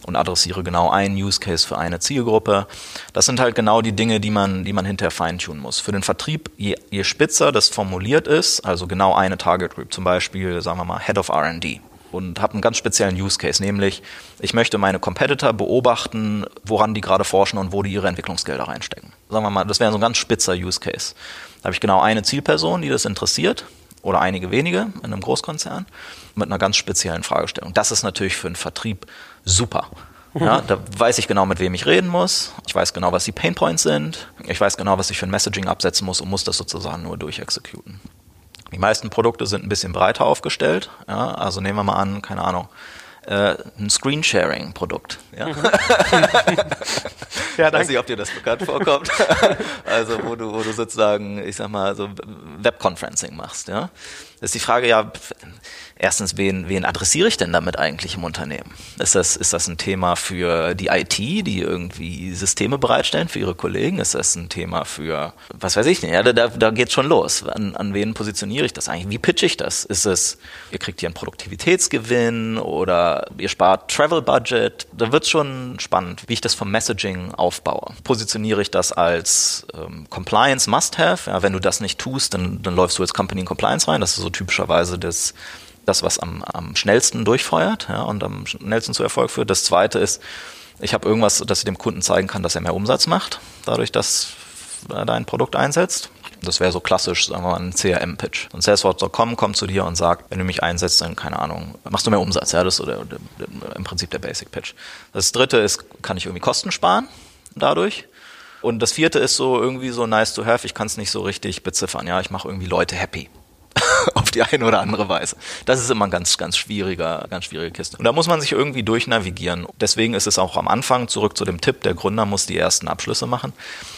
Und adressiere genau einen Use Case für eine Zielgruppe. Das sind halt genau die Dinge, die man, die man hinterher feintunen muss. Für den Vertrieb, je, je spitzer das formuliert ist, also genau eine Target Group, zum Beispiel, sagen wir mal, Head of R&D und habe einen ganz speziellen Use Case, nämlich ich möchte meine Competitor beobachten, woran die gerade forschen und wo die ihre Entwicklungsgelder reinstecken. Sagen wir mal, das wäre so ein ganz spitzer Use Case. Da habe ich genau eine Zielperson, die das interessiert oder einige wenige in einem Großkonzern mit einer ganz speziellen Fragestellung. Das ist natürlich für einen Vertrieb super. Ja, da weiß ich genau, mit wem ich reden muss. Ich weiß genau, was die Painpoints sind. Ich weiß genau, was ich für ein Messaging absetzen muss und muss das sozusagen nur durchexekuten. Die meisten Produkte sind ein bisschen breiter aufgestellt. Ja, also nehmen wir mal an, keine Ahnung, äh, ein Screensharing-Produkt. Ja? ja, ich weiß nicht, ob dir das bekannt vorkommt. also wo du, wo du sozusagen, ich sag mal, so Webconferencing machst. Ja? Ist die Frage, ja, erstens, wen, wen adressiere ich denn damit eigentlich im Unternehmen? Ist das, ist das ein Thema für die IT, die irgendwie Systeme bereitstellen für ihre Kollegen? Ist das ein Thema für, was weiß ich nicht, ja, da, da geht's schon los. An, an wen positioniere ich das eigentlich? Wie pitche ich das? Ist es, ihr kriegt hier einen Produktivitätsgewinn oder ihr spart Travel Budget? Da wird's schon spannend, wie ich das vom Messaging aufbaue. Positioniere ich das als ähm, Compliance Must-Have? Ja, wenn du das nicht tust, dann, dann läufst du als Company in Compliance rein. Das ist so typischerweise das das, was am, am schnellsten durchfeuert ja, und am schnellsten zu Erfolg führt. Das zweite ist, ich habe irgendwas, dass ich dem Kunden zeigen kann, dass er mehr Umsatz macht, dadurch, dass er dein Produkt einsetzt. Das wäre so klassisch, sagen wir mal, ein CRM-Pitch. Und Salesforce.com kommt zu dir und sagt, wenn du mich einsetzt, dann, keine Ahnung, machst du mehr Umsatz. Ja, das ist so der, der, der, im Prinzip der Basic-Pitch. Das dritte ist, kann ich irgendwie Kosten sparen dadurch? Und das vierte ist so irgendwie so nice to have, ich kann es nicht so richtig beziffern. Ja, ich mache irgendwie Leute happy. auf die eine oder andere Weise. Das ist immer ein ganz, ganz schwieriger, ganz schwierige Kiste. Und da muss man sich irgendwie durchnavigieren. Deswegen ist es auch am Anfang, zurück zu dem Tipp, der Gründer muss die ersten Abschlüsse machen.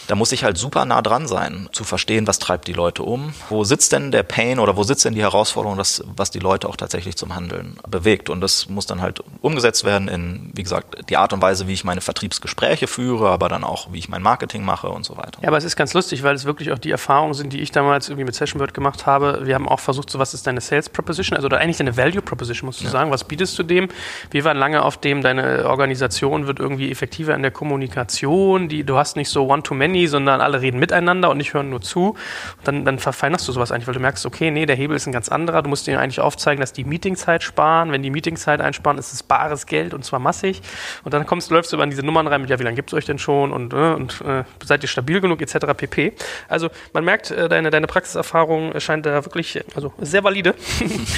Da muss ich halt super nah dran sein, zu verstehen, was treibt die Leute um. Wo sitzt denn der Pain oder wo sitzt denn die Herausforderung, das, was die Leute auch tatsächlich zum Handeln bewegt. Und das muss dann halt umgesetzt werden in, wie gesagt, die Art und Weise, wie ich meine Vertriebsgespräche führe, aber dann auch, wie ich mein Marketing mache und so weiter. Ja, aber es ist ganz lustig, weil es wirklich auch die Erfahrungen sind, die ich damals irgendwie mit Sessionbird gemacht habe. Wir haben auch versucht, versucht, so was ist deine Sales Proposition, also oder eigentlich deine Value Proposition, musst du ja. sagen, was bietest du dem? Wir waren lange auf dem, deine Organisation wird irgendwie effektiver in der Kommunikation, die, du hast nicht so One-to-Many, sondern alle reden miteinander und nicht hören nur zu. Und dann, dann verfeinerst du sowas eigentlich, weil du merkst, okay, nee, der Hebel ist ein ganz anderer. Du musst denen eigentlich aufzeigen, dass die Meetingzeit sparen. Wenn die Meetingzeit einsparen, ist es bares Geld und zwar massig. Und dann kommst, läufst du über diese Nummern rein mit, ja, wie lange gibt es euch denn schon und, äh, und äh, seid ihr stabil genug etc. pp. Also man merkt, äh, deine, deine Praxiserfahrung scheint da wirklich also sehr valide.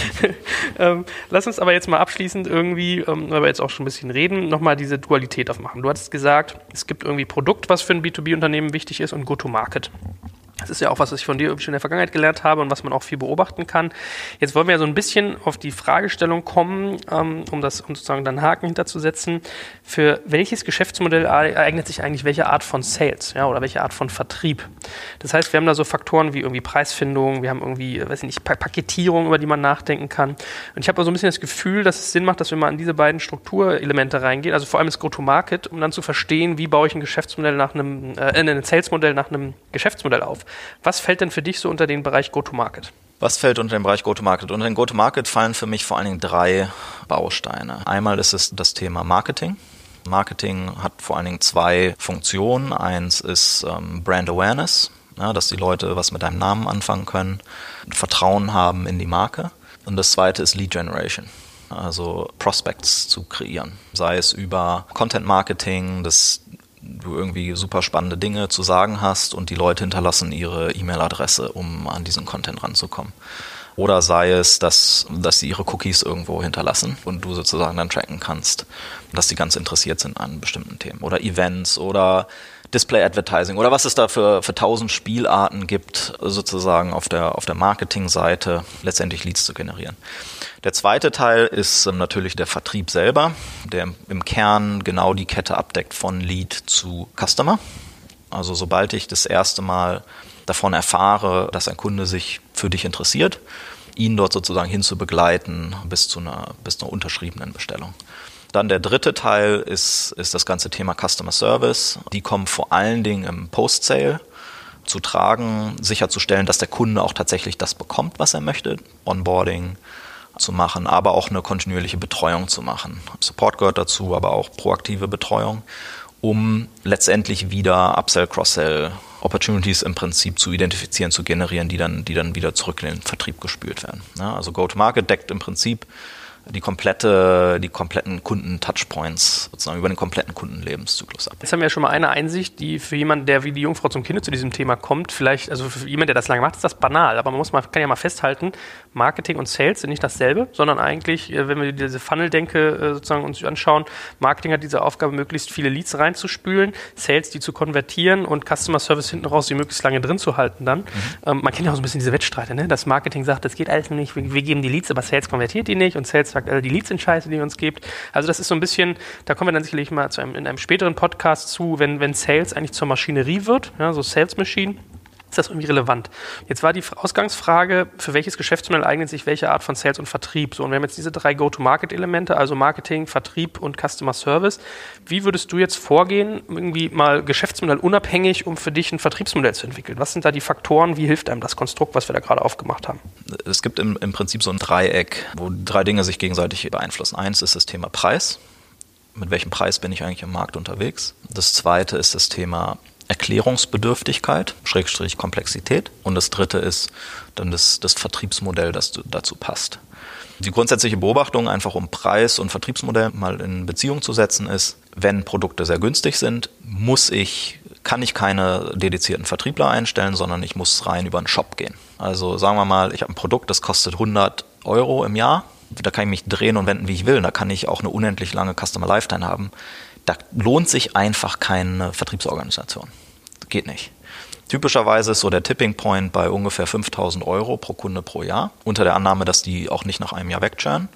ähm, lass uns aber jetzt mal abschließend irgendwie, ähm, weil wir jetzt auch schon ein bisschen reden, nochmal diese Dualität aufmachen. Du hattest gesagt, es gibt irgendwie Produkt, was für ein B2B-Unternehmen wichtig ist und Go-to-Market. Das ist ja auch was, was ich von dir schon in der Vergangenheit gelernt habe und was man auch viel beobachten kann. Jetzt wollen wir ja so ein bisschen auf die Fragestellung kommen, ähm, um das um sozusagen dann Haken hinterzusetzen. Für welches Geschäftsmodell eignet sich eigentlich welche Art von Sales, ja, oder welche Art von Vertrieb? Das heißt, wir haben da so Faktoren wie irgendwie Preisfindung, wir haben irgendwie, weiß ich nicht, Paketierung, über die man nachdenken kann. Und ich habe so ein bisschen das Gefühl, dass es Sinn macht, dass wir mal an diese beiden Strukturelemente reingehen, also vor allem das Go-to-Market, um dann zu verstehen, wie baue ich ein Geschäftsmodell nach einem, äh, ein Sales-Modell nach einem Geschäftsmodell auf. Was fällt denn für dich so unter den Bereich Go-to-Market? Was fällt unter den Bereich Go-to-Market? Unter den Go-to-Market fallen für mich vor allen Dingen drei Bausteine. Einmal ist es das Thema Marketing. Marketing hat vor allen Dingen zwei Funktionen. Eins ist ähm, Brand Awareness, ja, dass die Leute was mit deinem Namen anfangen können, Vertrauen haben in die Marke. Und das zweite ist Lead Generation also Prospects zu kreieren. Sei es über Content Marketing, das du irgendwie super spannende Dinge zu sagen hast und die Leute hinterlassen ihre E-Mail-Adresse, um an diesen Content ranzukommen. Oder sei es, dass, dass sie ihre Cookies irgendwo hinterlassen und du sozusagen dann tracken kannst, dass sie ganz interessiert sind an bestimmten Themen. Oder Events oder Display Advertising oder was es da für, für tausend Spielarten gibt, sozusagen auf der, auf der Marketingseite letztendlich Leads zu generieren. Der zweite Teil ist ähm, natürlich der Vertrieb selber, der im Kern genau die Kette abdeckt von Lead zu Customer. Also sobald ich das erste Mal davon erfahre, dass ein Kunde sich für dich interessiert, ihn dort sozusagen hin zu begleiten bis zu einer, bis einer unterschriebenen Bestellung. Dann der dritte Teil ist, ist das ganze Thema Customer Service. Die kommen vor allen Dingen im Post-Sale zu tragen, sicherzustellen, dass der Kunde auch tatsächlich das bekommt, was er möchte. Onboarding zu machen, aber auch eine kontinuierliche Betreuung zu machen. Support gehört dazu, aber auch proaktive Betreuung, um letztendlich wieder Upsell, Cross-Sell Opportunities im Prinzip zu identifizieren, zu generieren, die dann, die dann wieder zurück in den Vertrieb gespült werden. Ja, also Go-to-Market deckt im Prinzip die komplette, die kompletten Kunden-Touchpoints sozusagen über den kompletten Kundenlebenszyklus ab. Jetzt haben wir ja schon mal eine Einsicht, die für jemanden, der wie die Jungfrau zum Kind zu diesem Thema kommt, vielleicht, also für jemanden, der das lange macht, ist das banal, aber man muss mal, kann ja mal festhalten, Marketing und Sales sind nicht dasselbe, sondern eigentlich, äh, wenn wir diese Funnel-Denke äh, sozusagen uns anschauen, Marketing hat diese Aufgabe, möglichst viele Leads reinzuspülen, Sales die zu konvertieren und Customer Service hinten raus, die möglichst lange drin zu halten dann. Mhm. Ähm, man kennt ja auch so ein bisschen diese Wettstreite, ne? Das Marketing sagt, das geht alles nicht, wir, wir geben die Leads, aber Sales konvertiert die nicht und Sales sagt, äh, die Leads sind scheiße, die ihr uns gibt. Also das ist so ein bisschen, da kommen wir dann sicherlich mal einem, in einem späteren Podcast zu, wenn, wenn Sales eigentlich zur Maschinerie wird, ja, so Sales Machine ist das irgendwie relevant? Jetzt war die Ausgangsfrage, für welches Geschäftsmodell eignet sich welche Art von Sales und Vertrieb? So, und wir haben jetzt diese drei Go-to-Market-Elemente, also Marketing, Vertrieb und Customer Service. Wie würdest du jetzt vorgehen, irgendwie mal Geschäftsmodell unabhängig, um für dich ein Vertriebsmodell zu entwickeln? Was sind da die Faktoren? Wie hilft einem das Konstrukt, was wir da gerade aufgemacht haben? Es gibt im, im Prinzip so ein Dreieck, wo drei Dinge sich gegenseitig beeinflussen. Eins ist das Thema Preis. Mit welchem Preis bin ich eigentlich im Markt unterwegs? Das zweite ist das Thema Erklärungsbedürftigkeit, Schrägstrich Komplexität. Und das dritte ist dann das, das Vertriebsmodell, das dazu passt. Die grundsätzliche Beobachtung, einfach um Preis und Vertriebsmodell mal in Beziehung zu setzen, ist, wenn Produkte sehr günstig sind, muss ich, kann ich keine dedizierten Vertriebler einstellen, sondern ich muss rein über einen Shop gehen. Also sagen wir mal, ich habe ein Produkt, das kostet 100 Euro im Jahr. Da kann ich mich drehen und wenden, wie ich will. Da kann ich auch eine unendlich lange Customer Lifetime haben da lohnt sich einfach keine Vertriebsorganisation. Geht nicht. Typischerweise ist so der Tipping Point bei ungefähr 5000 Euro pro Kunde pro Jahr, unter der Annahme, dass die auch nicht nach einem Jahr wegchurnen,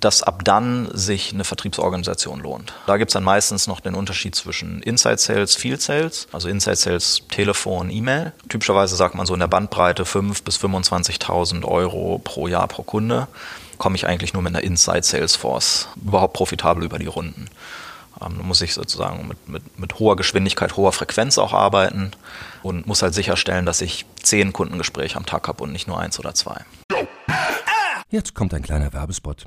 dass ab dann sich eine Vertriebsorganisation lohnt. Da gibt es dann meistens noch den Unterschied zwischen Inside Sales, Field Sales, also Inside Sales, Telefon, E-Mail. Typischerweise sagt man so in der Bandbreite 5.000 bis 25.000 Euro pro Jahr pro Kunde komme ich eigentlich nur mit einer Inside Sales Force überhaupt profitabel über die Runden. Ähm, muss ich sozusagen mit, mit, mit hoher Geschwindigkeit, hoher Frequenz auch arbeiten und muss halt sicherstellen, dass ich zehn Kundengespräche am Tag habe und nicht nur eins oder zwei. Jetzt kommt ein kleiner Werbespot.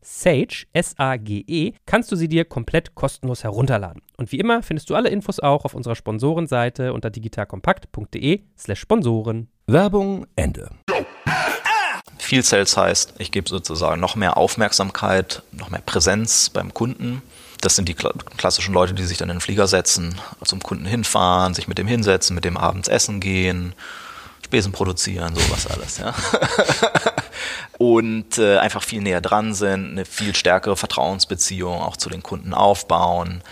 Sage, S-A-G-E, kannst du sie dir komplett kostenlos herunterladen. Und wie immer findest du alle Infos auch auf unserer Sponsorenseite unter digitalkompakt.de slash Sponsoren. Werbung Ende. Field Sales heißt, ich gebe sozusagen noch mehr Aufmerksamkeit, noch mehr Präsenz beim Kunden. Das sind die klassischen Leute, die sich dann in den Flieger setzen, zum Kunden hinfahren, sich mit dem hinsetzen, mit dem abends essen gehen, Spesen produzieren, sowas alles. Ja. und äh, einfach viel näher dran sind, eine viel stärkere Vertrauensbeziehung auch zu den Kunden aufbauen.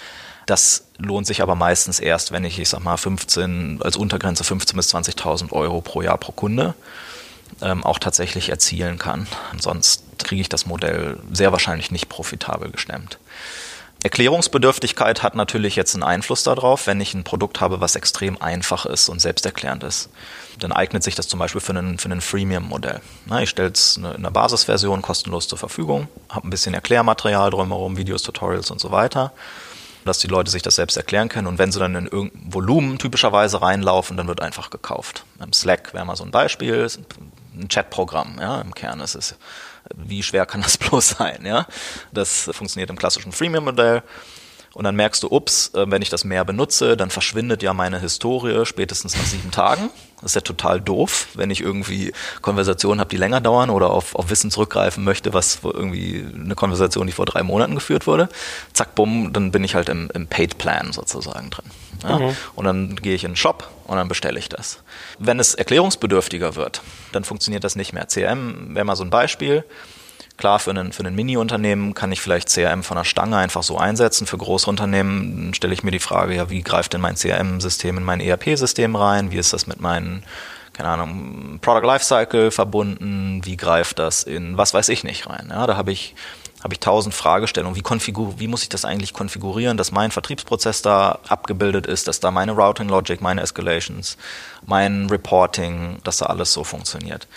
Das lohnt sich aber meistens erst, wenn ich, ich sag mal, 15, als Untergrenze 15.000 bis 20.000 Euro pro Jahr pro Kunde ähm, auch tatsächlich erzielen kann. Sonst kriege ich das Modell sehr wahrscheinlich nicht profitabel gestemmt. Erklärungsbedürftigkeit hat natürlich jetzt einen Einfluss darauf, wenn ich ein Produkt habe, was extrem einfach ist und selbsterklärend ist. Dann eignet sich das zum Beispiel für ein, für ein Freemium-Modell. Ich stelle es in einer Basisversion kostenlos zur Verfügung, habe ein bisschen Erklärmaterial drumherum, Videos, Tutorials und so weiter, dass die Leute sich das selbst erklären können. Und wenn sie dann in irgendein Volumen typischerweise reinlaufen, dann wird einfach gekauft. Slack wäre mal so ein Beispiel, ein Chatprogramm, ja, im Kern ist es wie schwer kann das bloß sein? Ja? Das funktioniert im klassischen Freemium-Modell. Und dann merkst du, ups, äh, wenn ich das mehr benutze, dann verschwindet ja meine Historie spätestens nach sieben Tagen. Das ist ja total doof, wenn ich irgendwie Konversationen habe, die länger dauern oder auf, auf Wissen zurückgreifen möchte, was irgendwie eine Konversation, die vor drei Monaten geführt wurde. Zack, bumm, dann bin ich halt im, im Paid Plan sozusagen drin. Ja? Mhm. Und dann gehe ich in den Shop und dann bestelle ich das. Wenn es erklärungsbedürftiger wird, dann funktioniert das nicht mehr. CRM wäre mal so ein Beispiel. Klar, für ein, für ein Mini-Unternehmen kann ich vielleicht CRM von der Stange einfach so einsetzen. Für große Unternehmen stelle ich mir die Frage, ja, wie greift denn mein CRM-System in mein ERP-System rein? Wie ist das mit meinen, keine Ahnung, Product Lifecycle verbunden? Wie greift das in was weiß ich nicht rein? Ja, da habe ich habe ich tausend Fragestellungen. Wie, konfigur wie muss ich das eigentlich konfigurieren, dass mein Vertriebsprozess da abgebildet ist, dass da meine Routing Logic, meine Escalations, mein Reporting, dass da alles so funktioniert.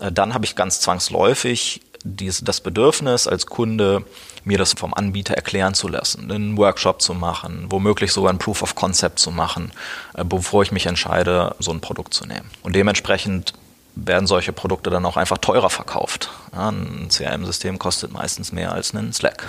Äh, dann habe ich ganz zwangsläufig dies, das Bedürfnis als Kunde, mir das vom Anbieter erklären zu lassen, einen Workshop zu machen, womöglich sogar ein Proof of Concept zu machen, äh, bevor ich mich entscheide, so ein Produkt zu nehmen. Und dementsprechend werden solche Produkte dann auch einfach teurer verkauft. Ja, ein CRM-System kostet meistens mehr als ein Slack.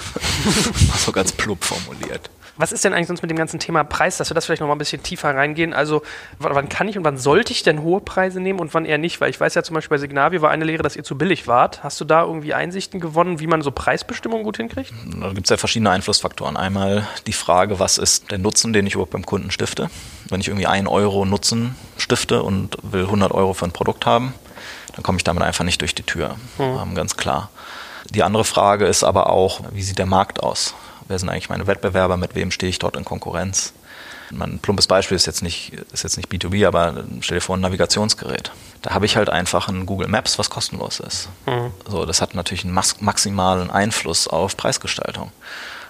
so ganz plump formuliert. Was ist denn eigentlich sonst mit dem ganzen Thema Preis, dass wir das vielleicht noch mal ein bisschen tiefer reingehen? Also, wann kann ich und wann sollte ich denn hohe Preise nehmen und wann eher nicht? Weil ich weiß ja zum Beispiel bei Signavio war eine Lehre, dass ihr zu billig wart. Hast du da irgendwie Einsichten gewonnen, wie man so Preisbestimmungen gut hinkriegt? Da gibt es ja verschiedene Einflussfaktoren. Einmal die Frage, was ist der Nutzen, den ich überhaupt beim Kunden stifte? Wenn ich irgendwie einen Euro Nutzen stifte und will 100 Euro für ein Produkt haben, dann komme ich damit einfach nicht durch die Tür. Mhm. Ganz klar. Die andere Frage ist aber auch, wie sieht der Markt aus? Wer sind eigentlich meine Wettbewerber, mit wem stehe ich dort in Konkurrenz. Ein plumpes Beispiel ist jetzt nicht, ist jetzt nicht B2B, aber stell dir vor ein Navigationsgerät. Da habe ich halt einfach ein Google Maps, was kostenlos ist. Mhm. So, das hat natürlich einen maximalen Einfluss auf Preisgestaltung.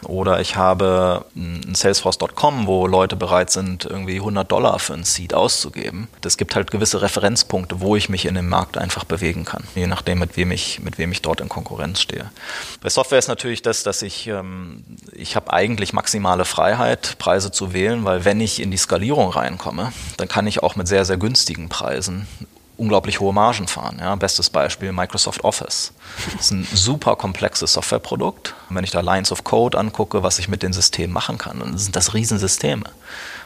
Oder ich habe ein Salesforce.com, wo Leute bereit sind, irgendwie 100 Dollar für ein Seed auszugeben. Das gibt halt gewisse Referenzpunkte, wo ich mich in dem Markt einfach bewegen kann, je nachdem, mit wem ich, mit wem ich dort in Konkurrenz stehe. Bei Software ist natürlich das, dass ich, ähm, ich habe eigentlich maximale Freiheit, Preise zu wählen, weil wenn ich in die Skalierung reinkomme, dann kann ich auch mit sehr, sehr günstigen Preisen unglaublich hohe Margen fahren. Ja, bestes Beispiel Microsoft Office. Das ist ein super komplexes Softwareprodukt. Und wenn ich da Lines of Code angucke, was ich mit den Systemen machen kann, dann sind das Riesensysteme.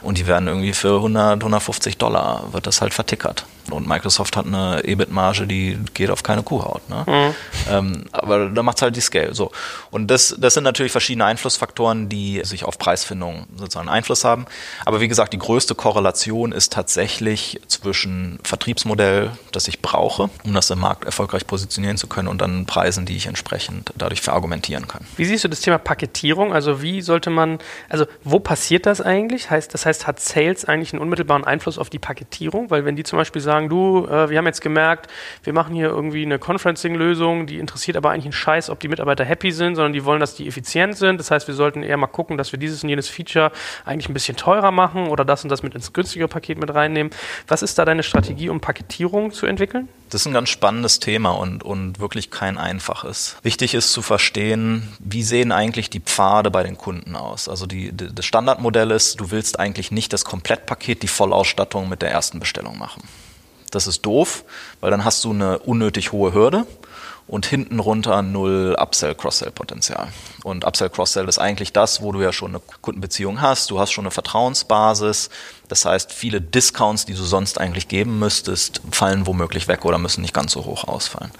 Und die werden irgendwie für 100, 150 Dollar, wird das halt vertickert. Und Microsoft hat eine EBIT-Marge, die geht auf keine Kuhhaut. Ne? Mhm. Ähm, aber da macht es halt die Scale. So. Und das, das sind natürlich verschiedene Einflussfaktoren, die sich auf Preisfindung sozusagen Einfluss haben. Aber wie gesagt, die größte Korrelation ist tatsächlich zwischen Vertriebsmodell, das ich brauche, um das im Markt erfolgreich positionieren zu können, und dann Preisen, die ich entsprechend dadurch verargumentieren kann. Wie siehst du das Thema Paketierung? Also wie sollte man, also wo passiert das eigentlich? Heißt, das heißt, hat Sales eigentlich einen unmittelbaren Einfluss auf die Paketierung? Weil wenn die zum Beispiel sagen, sagen, du, äh, wir haben jetzt gemerkt, wir machen hier irgendwie eine Conferencing-Lösung, die interessiert aber eigentlich einen Scheiß, ob die Mitarbeiter happy sind, sondern die wollen, dass die effizient sind. Das heißt, wir sollten eher mal gucken, dass wir dieses und jenes Feature eigentlich ein bisschen teurer machen oder das und das mit ins günstige Paket mit reinnehmen. Was ist da deine Strategie, um Paketierung zu entwickeln? Das ist ein ganz spannendes Thema und, und wirklich kein einfaches. Wichtig ist zu verstehen, wie sehen eigentlich die Pfade bei den Kunden aus? Also die, die, das Standardmodell ist, du willst eigentlich nicht das Komplettpaket, die Vollausstattung mit der ersten Bestellung machen. Das ist doof, weil dann hast du eine unnötig hohe Hürde und hinten runter null Upsell-Cross-Sell-Potenzial. Und Upsell-Cross-Sell ist eigentlich das, wo du ja schon eine Kundenbeziehung hast, du hast schon eine Vertrauensbasis. Das heißt, viele Discounts, die du sonst eigentlich geben müsstest, fallen womöglich weg oder müssen nicht ganz so hoch ausfallen.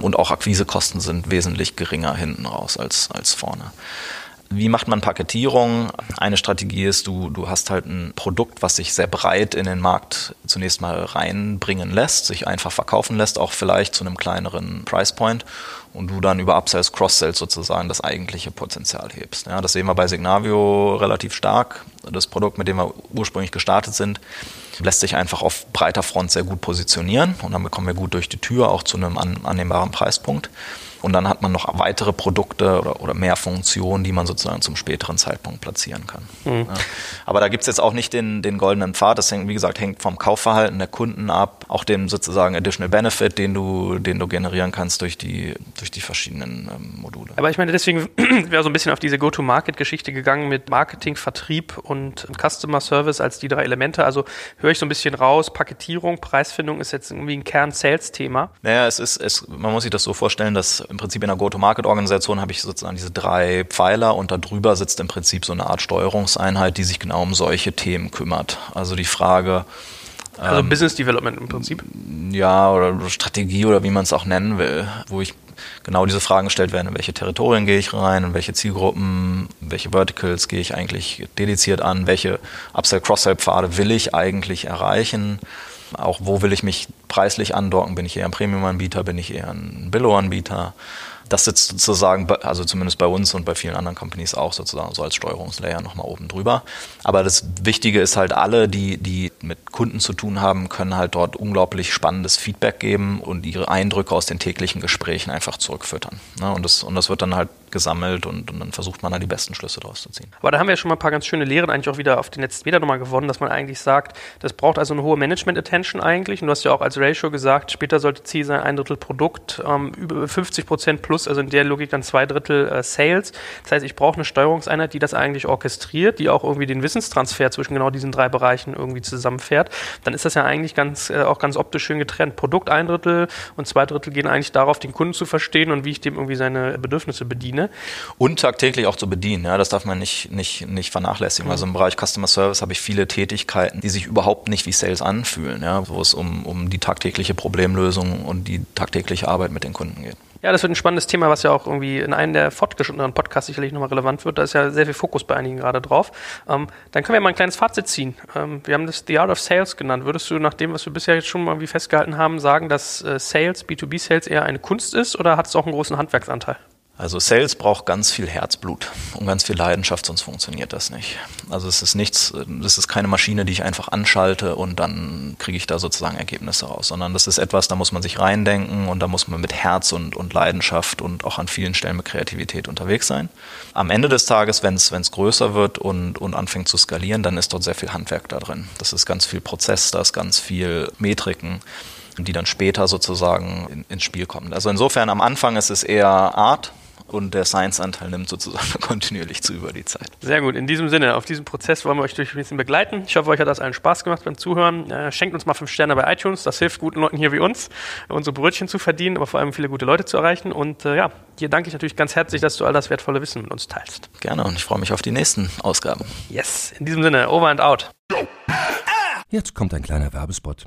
Und auch Akquisekosten sind wesentlich geringer hinten raus als, als vorne. Wie macht man Paketierung? Eine Strategie ist, du, du hast halt ein Produkt, was sich sehr breit in den Markt zunächst mal reinbringen lässt, sich einfach verkaufen lässt, auch vielleicht zu einem kleineren Price Point und du dann über Upsells, Cross-Sells sozusagen das eigentliche Potenzial hebst. Ja, das sehen wir bei Signavio relativ stark. Das Produkt, mit dem wir ursprünglich gestartet sind, lässt sich einfach auf breiter Front sehr gut positionieren und dann bekommen wir gut durch die Tür, auch zu einem annehmbaren Preispunkt. Und dann hat man noch weitere Produkte oder, oder mehr Funktionen, die man sozusagen zum späteren Zeitpunkt platzieren kann. Mhm. Ja. Aber da gibt es jetzt auch nicht den, den goldenen Pfad. Das hängt, wie gesagt, hängt vom Kaufverhalten der Kunden ab, auch dem sozusagen Additional Benefit, den du, den du generieren kannst durch die, durch die verschiedenen ähm, Module. Aber ich meine, deswegen wäre so ein bisschen auf diese Go-to-Market-Geschichte gegangen mit Marketing, Vertrieb und Customer Service als die drei Elemente. Also höre ich so ein bisschen raus, Paketierung, Preisfindung ist jetzt irgendwie ein Kern-Sales-Thema. Naja, es ist, es, man muss sich das so vorstellen, dass im Prinzip in der Go-to-Market-Organisation habe ich sozusagen diese drei Pfeiler und darüber sitzt im Prinzip so eine Art Steuerungseinheit, die sich genau um solche Themen kümmert. Also die Frage, also ähm, Business Development im Prinzip. Ja, oder Strategie oder wie man es auch nennen will, wo ich genau diese Fragen gestellt werden, in welche Territorien gehe ich rein, in welche Zielgruppen, welche Verticals gehe ich eigentlich dediziert an, welche Upsell-Cross-Sell-Pfade will ich eigentlich erreichen auch wo will ich mich preislich andocken? Bin ich eher ein Premium-Anbieter? Bin ich eher ein Billo-Anbieter? Das sitzt sozusagen, also zumindest bei uns und bei vielen anderen Companies auch sozusagen so als Steuerungslayer nochmal oben drüber. Aber das Wichtige ist halt, alle, die, die mit Kunden zu tun haben, können halt dort unglaublich spannendes Feedback geben und ihre Eindrücke aus den täglichen Gesprächen einfach zurückfüttern. Ne? Und, das, und das wird dann halt gesammelt und, und dann versucht man da die besten Schlüsse draus zu ziehen. Aber da haben wir ja schon mal ein paar ganz schöne Lehren eigentlich auch wieder auf den letzten Meter nochmal gewonnen, dass man eigentlich sagt, das braucht also eine hohe Management-Attention eigentlich. Und du hast ja auch als Ratio gesagt, später sollte Ziel sein, ein Drittel Produkt, ähm, über 50 Prozent plus, also in der Logik dann zwei Drittel äh, Sales. Das heißt, ich brauche eine Steuerungseinheit, die das eigentlich orchestriert, die auch irgendwie den Wissenstransfer zwischen genau diesen drei Bereichen irgendwie zusammenfährt. Dann ist das ja eigentlich ganz, äh, auch ganz optisch schön getrennt. Produkt ein Drittel und zwei Drittel gehen eigentlich darauf, den Kunden zu verstehen und wie ich dem irgendwie seine Bedürfnisse bediene. Und tagtäglich auch zu bedienen. Ja, das darf man nicht, nicht, nicht vernachlässigen. Mhm. Also im Bereich Customer Service habe ich viele Tätigkeiten, die sich überhaupt nicht wie Sales anfühlen, ja, wo es um, um die tagtägliche Problemlösung und die tagtägliche Arbeit mit den Kunden geht. Ja, das wird ein spannendes Thema, was ja auch irgendwie in einem der fortgeschrittenen Podcasts sicherlich nochmal relevant wird. Da ist ja sehr viel Fokus bei einigen gerade drauf. Ähm, dann können wir mal ein kleines Fazit ziehen. Ähm, wir haben das The Art of Sales genannt. Würdest du nach dem, was wir bisher jetzt schon mal festgehalten haben, sagen, dass äh, Sales, B2B-Sales eher eine Kunst ist oder hat es auch einen großen Handwerksanteil? Also Sales braucht ganz viel Herzblut und ganz viel Leidenschaft, sonst funktioniert das nicht. Also es ist nichts, das ist keine Maschine, die ich einfach anschalte und dann kriege ich da sozusagen Ergebnisse raus, sondern das ist etwas, da muss man sich reindenken und da muss man mit Herz und, und Leidenschaft und auch an vielen Stellen mit Kreativität unterwegs sein. Am Ende des Tages, wenn es größer wird und, und anfängt zu skalieren, dann ist dort sehr viel Handwerk da drin. Das ist ganz viel Prozess, da ist ganz viel Metriken die dann später sozusagen in, ins Spiel kommen. Also insofern am Anfang ist es eher Art, und der Science-Anteil nimmt sozusagen kontinuierlich zu über die Zeit. Sehr gut. In diesem Sinne, auf diesem Prozess wollen wir euch durch ein bisschen begleiten. Ich hoffe, euch hat das allen Spaß gemacht beim Zuhören. Äh, schenkt uns mal fünf Sterne bei iTunes. Das hilft guten Leuten hier wie uns, unsere Brötchen zu verdienen, aber vor allem viele gute Leute zu erreichen. Und äh, ja, dir danke ich natürlich ganz herzlich, dass du all das wertvolle Wissen mit uns teilst. Gerne und ich freue mich auf die nächsten Ausgaben. Yes. In diesem Sinne, over and out. Jetzt kommt ein kleiner Werbespot.